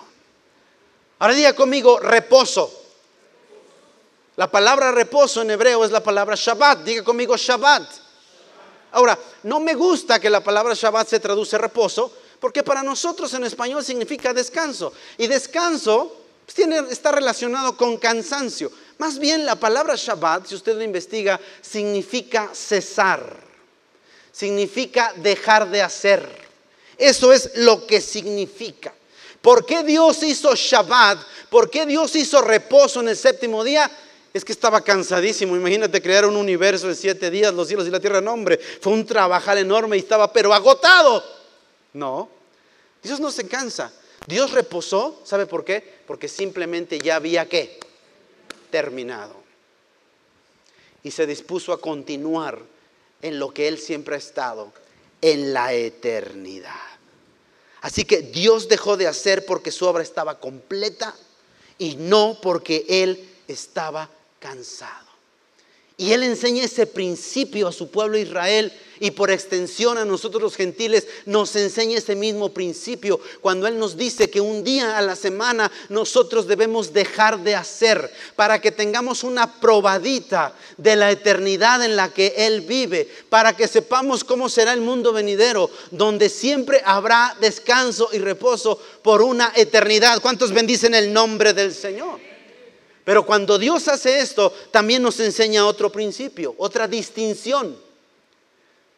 Ahora diga conmigo, reposo. La palabra reposo en hebreo es la palabra Shabbat. Diga conmigo Shabbat. Ahora, no me gusta que la palabra Shabbat se traduce reposo, porque para nosotros en español significa descanso. Y descanso pues, tiene, está relacionado con cansancio. Más bien la palabra Shabbat, si usted lo investiga, significa cesar, significa dejar de hacer. Eso es lo que significa. ¿Por qué Dios hizo Shabbat? ¿Por qué Dios hizo reposo en el séptimo día? Es que estaba cansadísimo. Imagínate crear un universo en siete días, los cielos y la tierra. No, hombre, fue un trabajar enorme y estaba, pero agotado. No, Dios no se cansa. Dios reposó, ¿sabe por qué? Porque simplemente ya había que terminado. Y se dispuso a continuar en lo que Él siempre ha estado, en la eternidad. Así que Dios dejó de hacer porque su obra estaba completa y no porque Él estaba cansado. Y Él enseña ese principio a su pueblo Israel y por extensión a nosotros los gentiles nos enseña ese mismo principio cuando Él nos dice que un día a la semana nosotros debemos dejar de hacer para que tengamos una probadita de la eternidad en la que Él vive, para que sepamos cómo será el mundo venidero, donde siempre habrá descanso y reposo por una eternidad. ¿Cuántos bendicen el nombre del Señor? Pero cuando Dios hace esto, también nos enseña otro principio, otra distinción.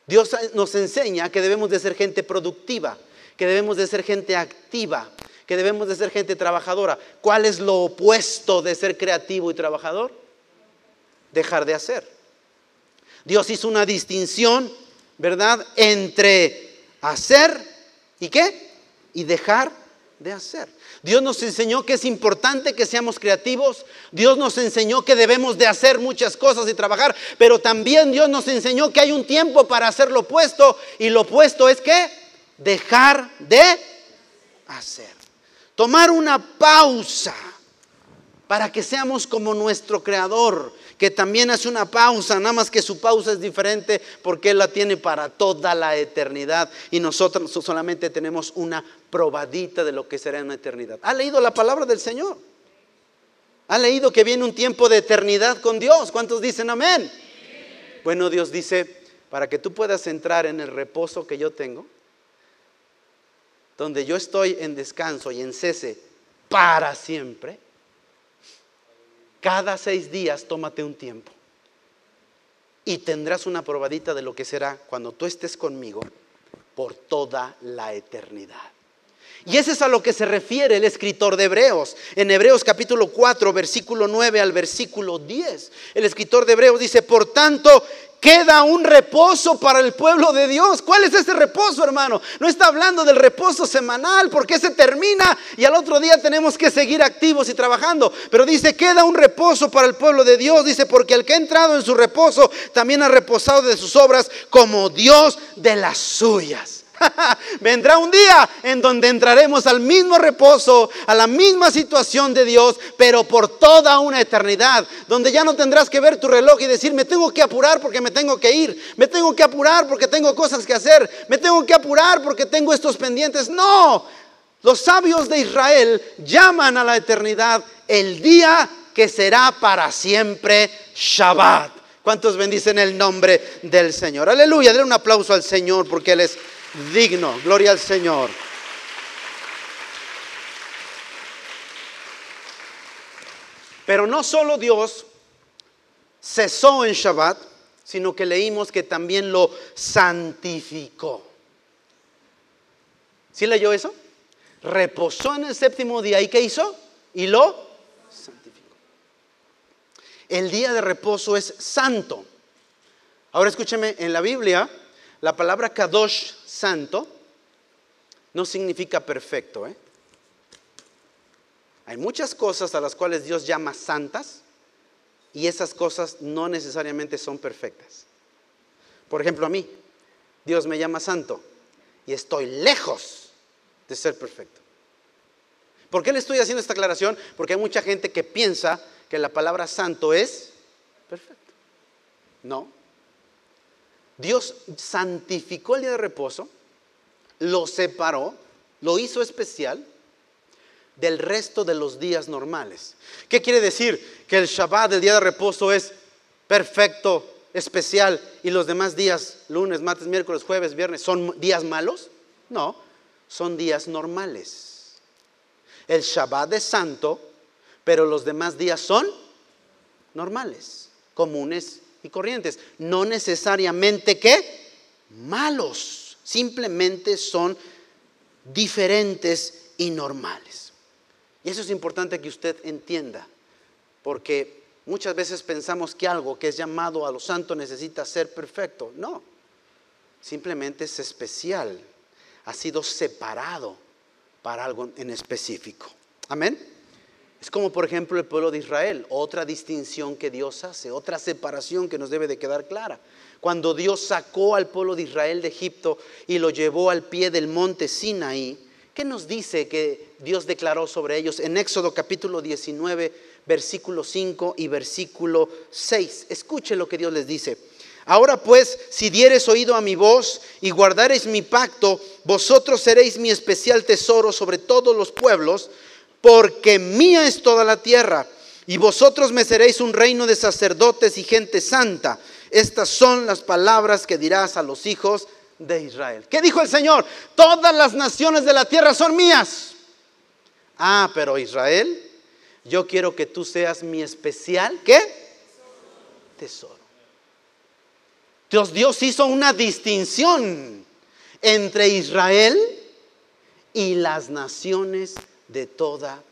Dios nos enseña que debemos de ser gente productiva, que debemos de ser gente activa, que debemos de ser gente trabajadora. ¿Cuál es lo opuesto de ser creativo y trabajador? Dejar de hacer. Dios hizo una distinción, ¿verdad?, entre hacer y qué? Y dejar de hacer. Dios nos enseñó que es importante que seamos creativos. Dios nos enseñó que debemos de hacer muchas cosas y trabajar. Pero también Dios nos enseñó que hay un tiempo para hacer lo opuesto. Y lo opuesto es que dejar de hacer. Tomar una pausa para que seamos como nuestro Creador que también hace una pausa, nada más que su pausa es diferente porque Él la tiene para toda la eternidad y nosotros solamente tenemos una probadita de lo que será en la eternidad. ¿Ha leído la palabra del Señor? ¿Ha leído que viene un tiempo de eternidad con Dios? ¿Cuántos dicen amén? Bueno, Dios dice, para que tú puedas entrar en el reposo que yo tengo, donde yo estoy en descanso y en cese para siempre, cada seis días tómate un tiempo y tendrás una probadita de lo que será cuando tú estés conmigo por toda la eternidad. Y ese es a lo que se refiere el escritor de Hebreos. En Hebreos capítulo 4, versículo 9 al versículo 10. El escritor de Hebreos dice, por tanto, queda un reposo para el pueblo de Dios. ¿Cuál es ese reposo, hermano? No está hablando del reposo semanal, porque se termina y al otro día tenemos que seguir activos y trabajando. Pero dice, queda un reposo para el pueblo de Dios. Dice, porque el que ha entrado en su reposo también ha reposado de sus obras como Dios de las suyas. Vendrá un día en donde entraremos al mismo reposo, a la misma situación de Dios, pero por toda una eternidad, donde ya no tendrás que ver tu reloj y decir, me tengo que apurar porque me tengo que ir, me tengo que apurar porque tengo cosas que hacer, me tengo que apurar porque tengo estos pendientes. No, los sabios de Israel llaman a la eternidad el día que será para siempre Shabbat. ¿Cuántos bendicen el nombre del Señor? Aleluya, denle un aplauso al Señor porque Él es digno. Gloria al Señor. Pero no solo Dios cesó en Shabbat, sino que leímos que también lo santificó. ¿Sí leyó eso? Reposó en el séptimo día. ¿Y qué hizo? Y lo santificó. El día de reposo es santo. Ahora escúcheme, en la Biblia la palabra kadosh santo no significa perfecto. ¿eh? Hay muchas cosas a las cuales Dios llama santas y esas cosas no necesariamente son perfectas. Por ejemplo, a mí, Dios me llama santo y estoy lejos de ser perfecto. ¿Por qué le estoy haciendo esta aclaración? Porque hay mucha gente que piensa que la palabra santo es perfecto. No. Dios santificó el día de reposo, lo separó, lo hizo especial del resto de los días normales. ¿Qué quiere decir? Que el Shabbat, el día de reposo, es perfecto, especial, y los demás días, lunes, martes, miércoles, jueves, viernes, ¿son días malos? No, son días normales. El Shabbat es santo, pero los demás días son normales, comunes y corrientes. No necesariamente que malos, simplemente son diferentes y normales. Y eso es importante que usted entienda, porque muchas veces pensamos que algo que es llamado a lo santo necesita ser perfecto. No, simplemente es especial, ha sido separado para algo en específico. Amén. Es como por ejemplo el pueblo de Israel, otra distinción que Dios hace, otra separación que nos debe de quedar clara. Cuando Dios sacó al pueblo de Israel de Egipto y lo llevó al pie del monte Sinaí, ¿qué nos dice que Dios declaró sobre ellos en Éxodo capítulo 19, versículo 5 y versículo 6? Escuche lo que Dios les dice. Ahora pues, si dieres oído a mi voz y guardareis mi pacto, vosotros seréis mi especial tesoro sobre todos los pueblos, porque mía es toda la tierra, y vosotros me seréis un reino de sacerdotes y gente santa. Estas son las palabras que dirás a los hijos de Israel. ¿Qué dijo el Señor? Todas las naciones de la tierra son mías. Ah, pero Israel, yo quiero que tú seas mi especial, ¿qué? Tesoro. Dios, Dios hizo una distinción entre Israel y las naciones de toda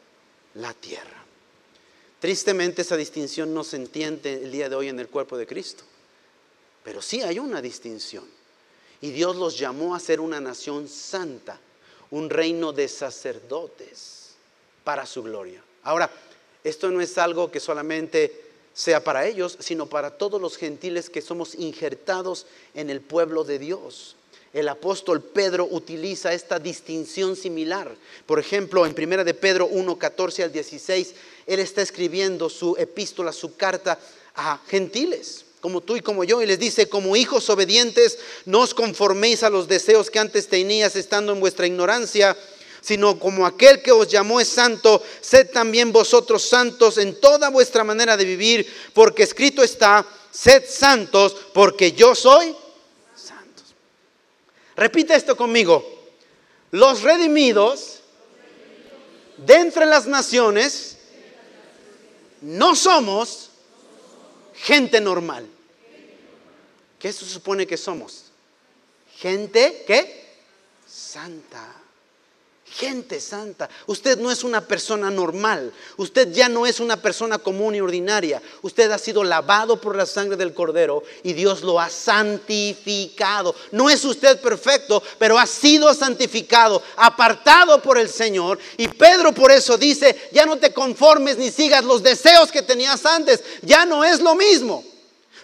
la tierra. Tristemente esa distinción no se entiende el día de hoy en el cuerpo de Cristo, pero sí hay una distinción. Y Dios los llamó a ser una nación santa, un reino de sacerdotes para su gloria. Ahora, esto no es algo que solamente sea para ellos, sino para todos los gentiles que somos injertados en el pueblo de Dios. El apóstol Pedro utiliza esta distinción similar. Por ejemplo, en 1 de Pedro 1, 14 al 16, él está escribiendo su epístola, su carta a gentiles, como tú y como yo, y les dice, como hijos obedientes, no os conforméis a los deseos que antes tenías estando en vuestra ignorancia sino como aquel que os llamó es santo, sed también vosotros santos en toda vuestra manera de vivir, porque escrito está, sed santos, porque yo soy. Repite esto conmigo. Los redimidos de entre las naciones no somos gente normal. ¿Qué se supone que somos? Gente que santa gente santa. Usted no es una persona normal. Usted ya no es una persona común y ordinaria. Usted ha sido lavado por la sangre del cordero y Dios lo ha santificado. No es usted perfecto, pero ha sido santificado, apartado por el Señor. Y Pedro por eso dice, ya no te conformes ni sigas los deseos que tenías antes. Ya no es lo mismo.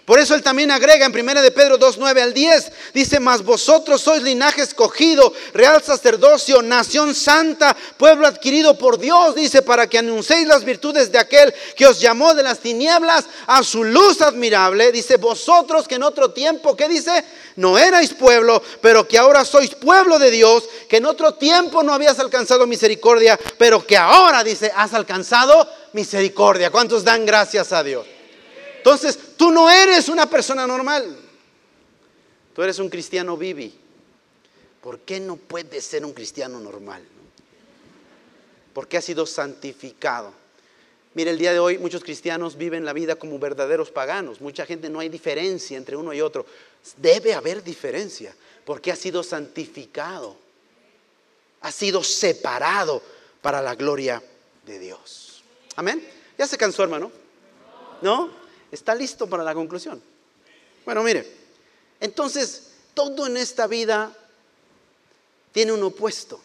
Por eso él también agrega en 1 de Pedro 2, 9 al 10, dice, mas vosotros sois linaje escogido, real sacerdocio, nación santa, pueblo adquirido por Dios, dice, para que anunciéis las virtudes de aquel que os llamó de las tinieblas a su luz admirable. Dice, vosotros que en otro tiempo, ¿qué dice? No erais pueblo, pero que ahora sois pueblo de Dios, que en otro tiempo no habías alcanzado misericordia, pero que ahora, dice, has alcanzado misericordia. ¿Cuántos dan gracias a Dios? Entonces, tú no eres una persona normal. Tú eres un cristiano vivi. ¿Por qué no puedes ser un cristiano normal? Porque ha sido santificado. Mire, el día de hoy muchos cristianos viven la vida como verdaderos paganos. Mucha gente no hay diferencia entre uno y otro. Debe haber diferencia porque ha sido santificado. Ha sido separado para la gloria de Dios. Amén. ¿Ya se cansó, hermano? ¿No? ¿Está listo para la conclusión? Bueno, mire, entonces todo en esta vida tiene un opuesto.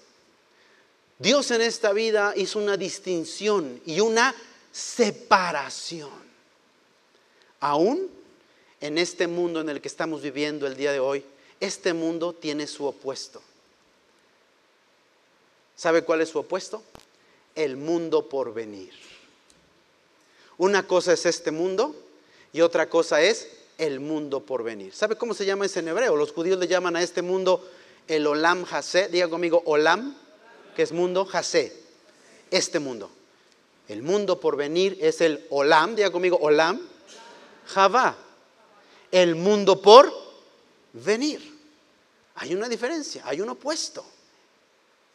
Dios en esta vida hizo una distinción y una separación. Aún en este mundo en el que estamos viviendo el día de hoy, este mundo tiene su opuesto. ¿Sabe cuál es su opuesto? el mundo por venir. Una cosa es este mundo y otra cosa es el mundo por venir. ¿Sabe cómo se llama ese en hebreo? Los judíos le llaman a este mundo el Olam Hasé. Diga conmigo, Olam, que es mundo, Hasé, este mundo. El mundo por venir es el Olam, diga conmigo, Olam, Javá. El mundo por venir. Hay una diferencia, hay un opuesto.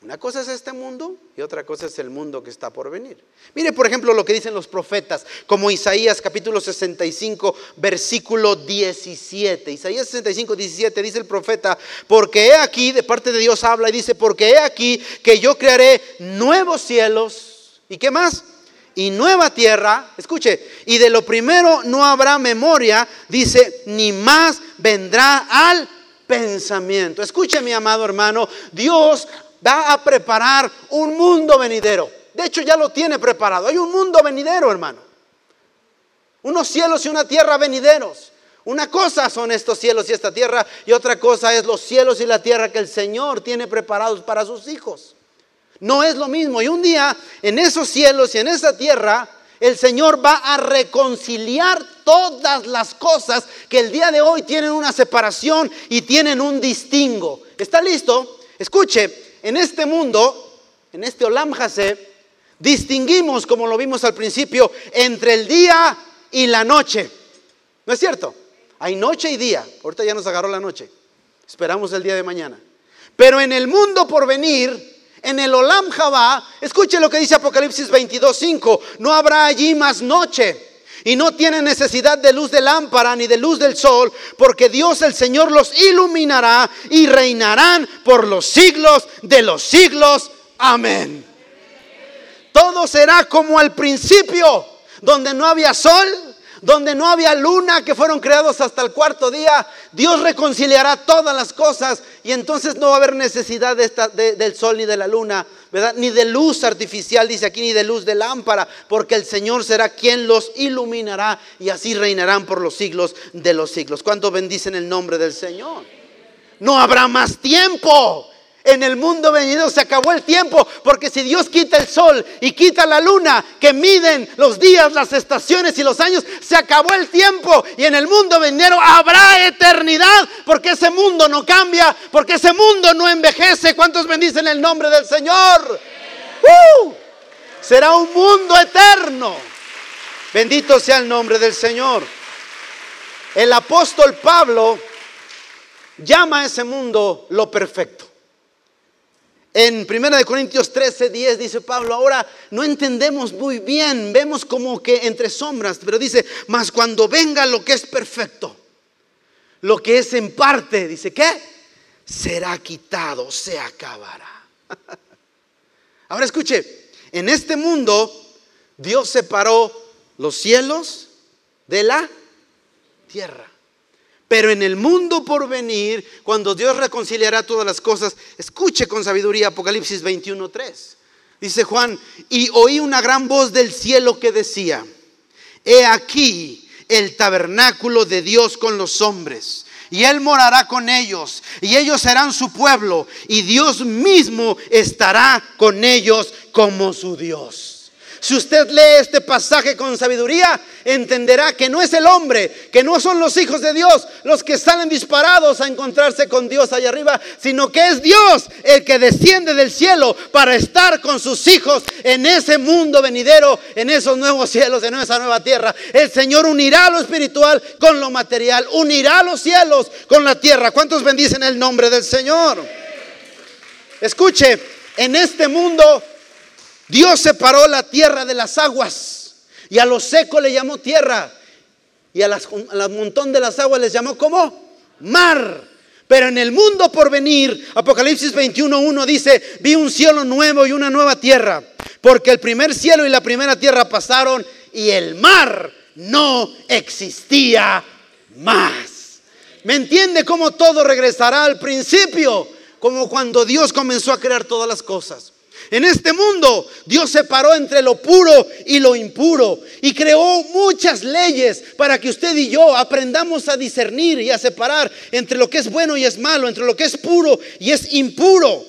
Una cosa es este mundo y otra cosa es el mundo que está por venir. Mire, por ejemplo, lo que dicen los profetas, como Isaías capítulo 65, versículo 17. Isaías 65, 17 dice el profeta, porque he aquí, de parte de Dios habla y dice, porque he aquí que yo crearé nuevos cielos. ¿Y qué más? Y nueva tierra, escuche, y de lo primero no habrá memoria, dice, ni más vendrá al pensamiento. Escuche, mi amado hermano, Dios va a preparar un mundo venidero. De hecho, ya lo tiene preparado. Hay un mundo venidero, hermano. Unos cielos y una tierra venideros. Una cosa son estos cielos y esta tierra y otra cosa es los cielos y la tierra que el Señor tiene preparados para sus hijos. No es lo mismo. Y un día en esos cielos y en esa tierra el Señor va a reconciliar todas las cosas que el día de hoy tienen una separación y tienen un distingo. ¿Está listo? Escuche, en este mundo, en este Olam Hase, distinguimos, como lo vimos al principio, entre el día y la noche. ¿No es cierto? Hay noche y día. Ahorita ya nos agarró la noche. Esperamos el día de mañana. Pero en el mundo por venir, en el Olam Jabá, escuche lo que dice Apocalipsis 22:5, no habrá allí más noche y no tienen necesidad de luz de lámpara ni de luz del sol, porque Dios el Señor los iluminará y reinarán por los siglos de los siglos. Amén. Todo será como al principio, donde no había sol, donde no había luna, que fueron creados hasta el cuarto día, Dios reconciliará todas las cosas y entonces no va a haber necesidad del sol ni de la luna, ¿verdad? Ni de luz artificial, dice aquí, ni de luz de lámpara, porque el Señor será quien los iluminará y así reinarán por los siglos de los siglos. ¿Cuánto bendicen el nombre del Señor? No habrá más tiempo. En el mundo venido se acabó el tiempo, porque si Dios quita el sol y quita la luna, que miden los días, las estaciones y los años, se acabó el tiempo. Y en el mundo venidero habrá eternidad, porque ese mundo no cambia, porque ese mundo no envejece. ¿Cuántos bendicen el nombre del Señor? ¡Uh! Será un mundo eterno. Bendito sea el nombre del Señor. El apóstol Pablo llama a ese mundo lo perfecto. En 1 Corintios 13, 10 dice Pablo, ahora no entendemos muy bien, vemos como que entre sombras, pero dice, mas cuando venga lo que es perfecto, lo que es en parte, dice, ¿qué? Será quitado, se acabará. Ahora escuche, en este mundo Dios separó los cielos de la tierra. Pero en el mundo por venir, cuando Dios reconciliará todas las cosas, escuche con sabiduría Apocalipsis 21.3. Dice Juan, y oí una gran voz del cielo que decía, he aquí el tabernáculo de Dios con los hombres. Y Él morará con ellos, y ellos serán su pueblo, y Dios mismo estará con ellos como su Dios. Si usted lee este pasaje con sabiduría, entenderá que no es el hombre, que no son los hijos de Dios los que salen disparados a encontrarse con Dios allá arriba, sino que es Dios el que desciende del cielo para estar con sus hijos en ese mundo venidero, en esos nuevos cielos, en esa nueva tierra. El Señor unirá lo espiritual con lo material, unirá los cielos con la tierra. ¿Cuántos bendicen el nombre del Señor? Escuche, en este mundo Dios separó la tierra de las aguas y a lo seco le llamó tierra y a al montón de las aguas les llamó como mar. Pero en el mundo por venir, Apocalipsis 21.1 dice, vi un cielo nuevo y una nueva tierra, porque el primer cielo y la primera tierra pasaron y el mar no existía más. ¿Me entiende cómo todo regresará al principio? Como cuando Dios comenzó a crear todas las cosas. En este mundo Dios separó entre lo puro y lo impuro y creó muchas leyes para que usted y yo aprendamos a discernir y a separar entre lo que es bueno y es malo, entre lo que es puro y es impuro.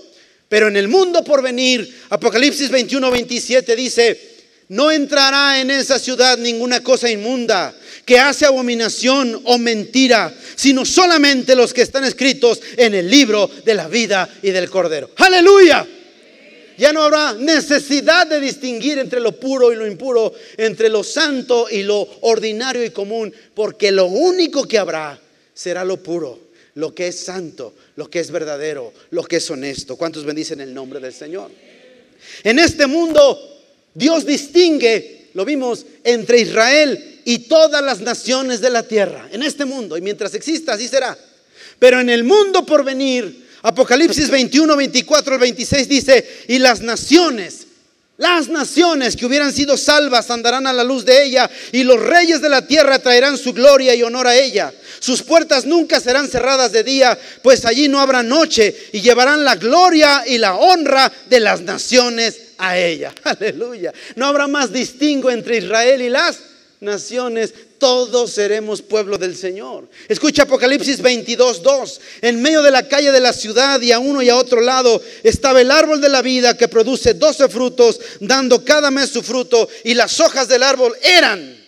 Pero en el mundo por venir, Apocalipsis 21, 27 dice, no entrará en esa ciudad ninguna cosa inmunda que hace abominación o mentira, sino solamente los que están escritos en el libro de la vida y del Cordero. Aleluya. Ya no habrá necesidad de distinguir entre lo puro y lo impuro, entre lo santo y lo ordinario y común, porque lo único que habrá será lo puro, lo que es santo, lo que es verdadero, lo que es honesto. ¿Cuántos bendicen el nombre del Señor? En este mundo Dios distingue, lo vimos, entre Israel y todas las naciones de la tierra, en este mundo, y mientras exista, así será. Pero en el mundo por venir, Apocalipsis 21, 24 al 26 dice, y las naciones, las naciones que hubieran sido salvas andarán a la luz de ella, y los reyes de la tierra traerán su gloria y honor a ella. Sus puertas nunca serán cerradas de día, pues allí no habrá noche, y llevarán la gloria y la honra de las naciones a ella. Aleluya. No habrá más distingo entre Israel y las naciones, todos seremos pueblo del Señor. Escucha Apocalipsis 22, 2. En medio de la calle de la ciudad y a uno y a otro lado estaba el árbol de la vida que produce doce frutos, dando cada mes su fruto, y las hojas del árbol eran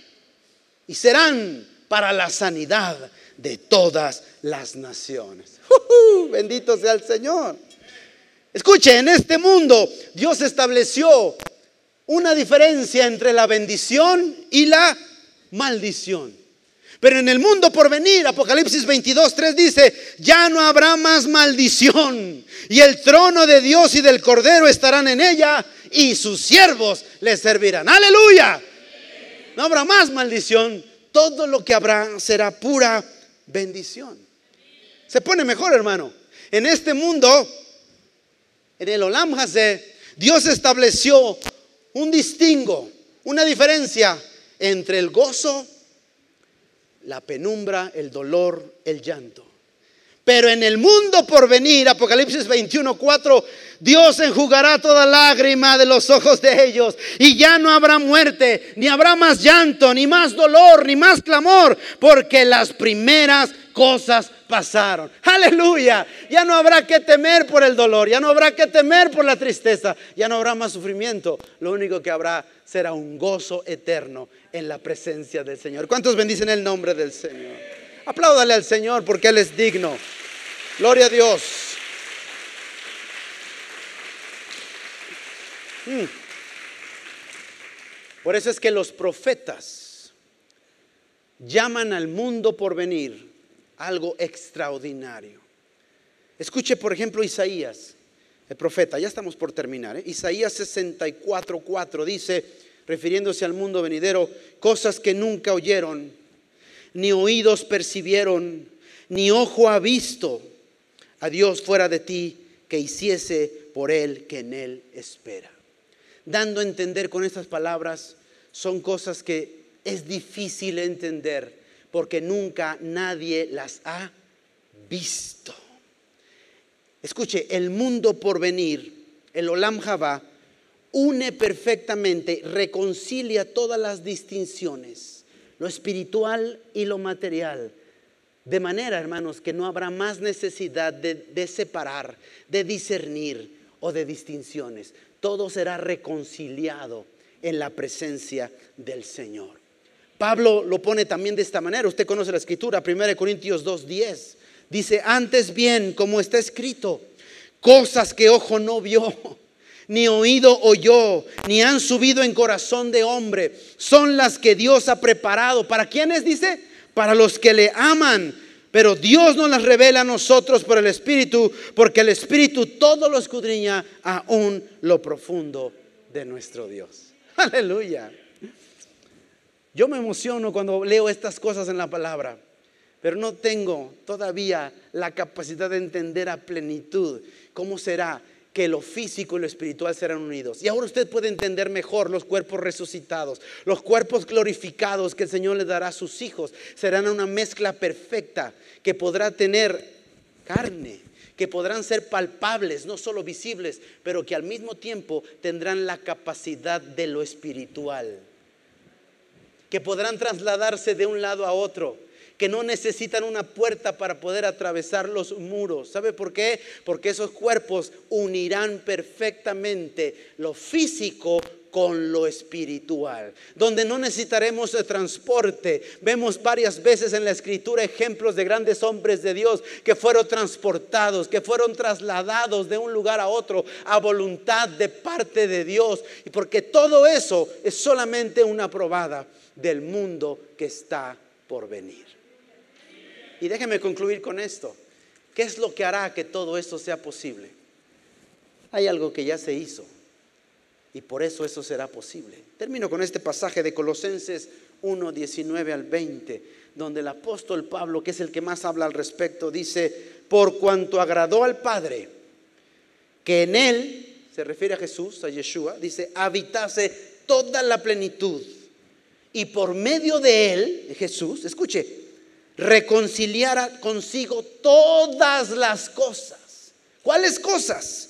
y serán para la sanidad de todas las naciones. bendito sea el Señor. Escuche, en este mundo Dios estableció una diferencia entre la bendición y la maldición. Pero en el mundo por venir, Apocalipsis 22, 3 dice, ya no habrá más maldición. Y el trono de Dios y del Cordero estarán en ella y sus siervos le servirán. Aleluya. No habrá más maldición. Todo lo que habrá será pura bendición. Se pone mejor, hermano. En este mundo, en el Olam Hazé, Dios estableció un distingo, una diferencia entre el gozo, la penumbra, el dolor, el llanto. Pero en el mundo por venir, Apocalipsis 21, 4, Dios enjugará toda lágrima de los ojos de ellos y ya no habrá muerte, ni habrá más llanto, ni más dolor, ni más clamor, porque las primeras cosas pasaron. Aleluya. Ya no habrá que temer por el dolor, ya no habrá que temer por la tristeza, ya no habrá más sufrimiento. Lo único que habrá será un gozo eterno en la presencia del Señor. ¿Cuántos bendicen el nombre del Señor? Apláudale al Señor porque Él es digno. Gloria a Dios. Mm. Por eso es que los profetas llaman al mundo por venir algo extraordinario. Escuche, por ejemplo, Isaías, el profeta, ya estamos por terminar. ¿eh? Isaías 64:4 dice, refiriéndose al mundo venidero, cosas que nunca oyeron, ni oídos percibieron, ni ojo ha visto a Dios fuera de ti que hiciese por él que en él espera. Dando a entender con estas palabras, son cosas que es difícil entender porque nunca nadie las ha visto. Escuche, el mundo por venir, el Olam Java, une perfectamente, reconcilia todas las distinciones, lo espiritual y lo material, de manera, hermanos, que no habrá más necesidad de, de separar, de discernir o de distinciones. Todo será reconciliado en la presencia del Señor. Pablo lo pone también de esta manera. Usted conoce la escritura, 1 Corintios 2.10. Dice, antes bien, como está escrito, cosas que ojo no vio, ni oído oyó, ni han subido en corazón de hombre, son las que Dios ha preparado. ¿Para quiénes dice? Para los que le aman. Pero Dios nos las revela a nosotros por el Espíritu, porque el Espíritu todo lo escudriña aún lo profundo de nuestro Dios. Aleluya. Yo me emociono cuando leo estas cosas en la palabra, pero no tengo todavía la capacidad de entender a plenitud cómo será que lo físico y lo espiritual serán unidos. Y ahora usted puede entender mejor los cuerpos resucitados, los cuerpos glorificados que el Señor le dará a sus hijos. Serán una mezcla perfecta que podrá tener carne, que podrán ser palpables, no solo visibles, pero que al mismo tiempo tendrán la capacidad de lo espiritual que podrán trasladarse de un lado a otro, que no necesitan una puerta para poder atravesar los muros. ¿Sabe por qué? Porque esos cuerpos unirán perfectamente lo físico con lo espiritual, donde no necesitaremos transporte. Vemos varias veces en la escritura ejemplos de grandes hombres de Dios que fueron transportados, que fueron trasladados de un lugar a otro a voluntad de parte de Dios. Y porque todo eso es solamente una probada del mundo que está por venir. Y déjeme concluir con esto. ¿Qué es lo que hará que todo esto sea posible? Hay algo que ya se hizo y por eso eso será posible. Termino con este pasaje de Colosenses 1, 19 al 20, donde el apóstol Pablo, que es el que más habla al respecto, dice, por cuanto agradó al Padre, que en él, se refiere a Jesús, a Yeshua, dice, habitase toda la plenitud. Y por medio de él, Jesús, escuche, reconciliara consigo todas las cosas. ¿Cuáles cosas?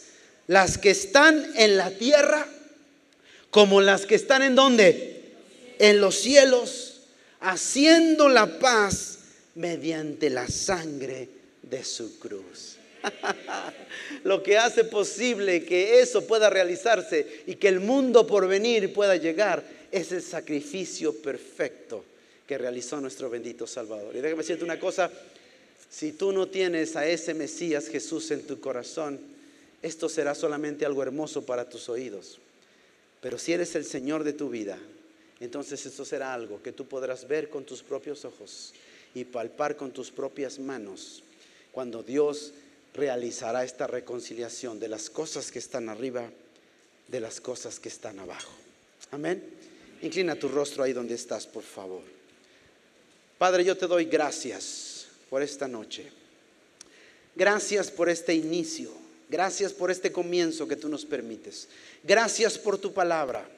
Las que están en la tierra como las que están en donde? En los cielos, haciendo la paz mediante la sangre de su cruz. Lo que hace posible que eso pueda realizarse y que el mundo por venir pueda llegar es el sacrificio perfecto que realizó nuestro bendito Salvador. Y déjame decirte una cosa, si tú no tienes a ese Mesías Jesús en tu corazón, esto será solamente algo hermoso para tus oídos. Pero si eres el Señor de tu vida, entonces esto será algo que tú podrás ver con tus propios ojos y palpar con tus propias manos cuando Dios realizará esta reconciliación de las cosas que están arriba, de las cosas que están abajo. Amén. Inclina tu rostro ahí donde estás, por favor. Padre, yo te doy gracias por esta noche. Gracias por este inicio. Gracias por este comienzo que tú nos permites. Gracias por tu palabra.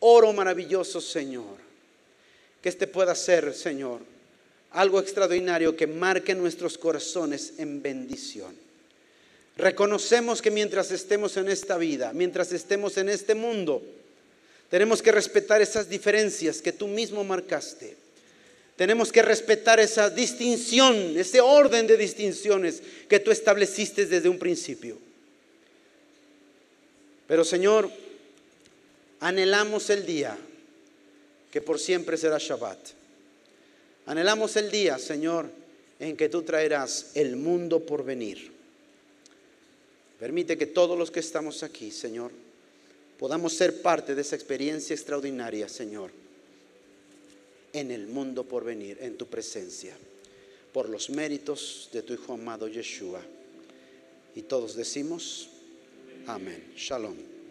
Oro maravilloso, Señor. Que este pueda ser, Señor, algo extraordinario que marque nuestros corazones en bendición. Reconocemos que mientras estemos en esta vida, mientras estemos en este mundo, tenemos que respetar esas diferencias que tú mismo marcaste. Tenemos que respetar esa distinción, ese orden de distinciones que tú estableciste desde un principio. Pero Señor, anhelamos el día que por siempre será Shabbat. Anhelamos el día, Señor, en que tú traerás el mundo por venir. Permite que todos los que estamos aquí, Señor, podamos ser parte de esa experiencia extraordinaria, Señor en el mundo por venir, en tu presencia, por los méritos de tu Hijo amado Yeshua. Y todos decimos, amén. Shalom.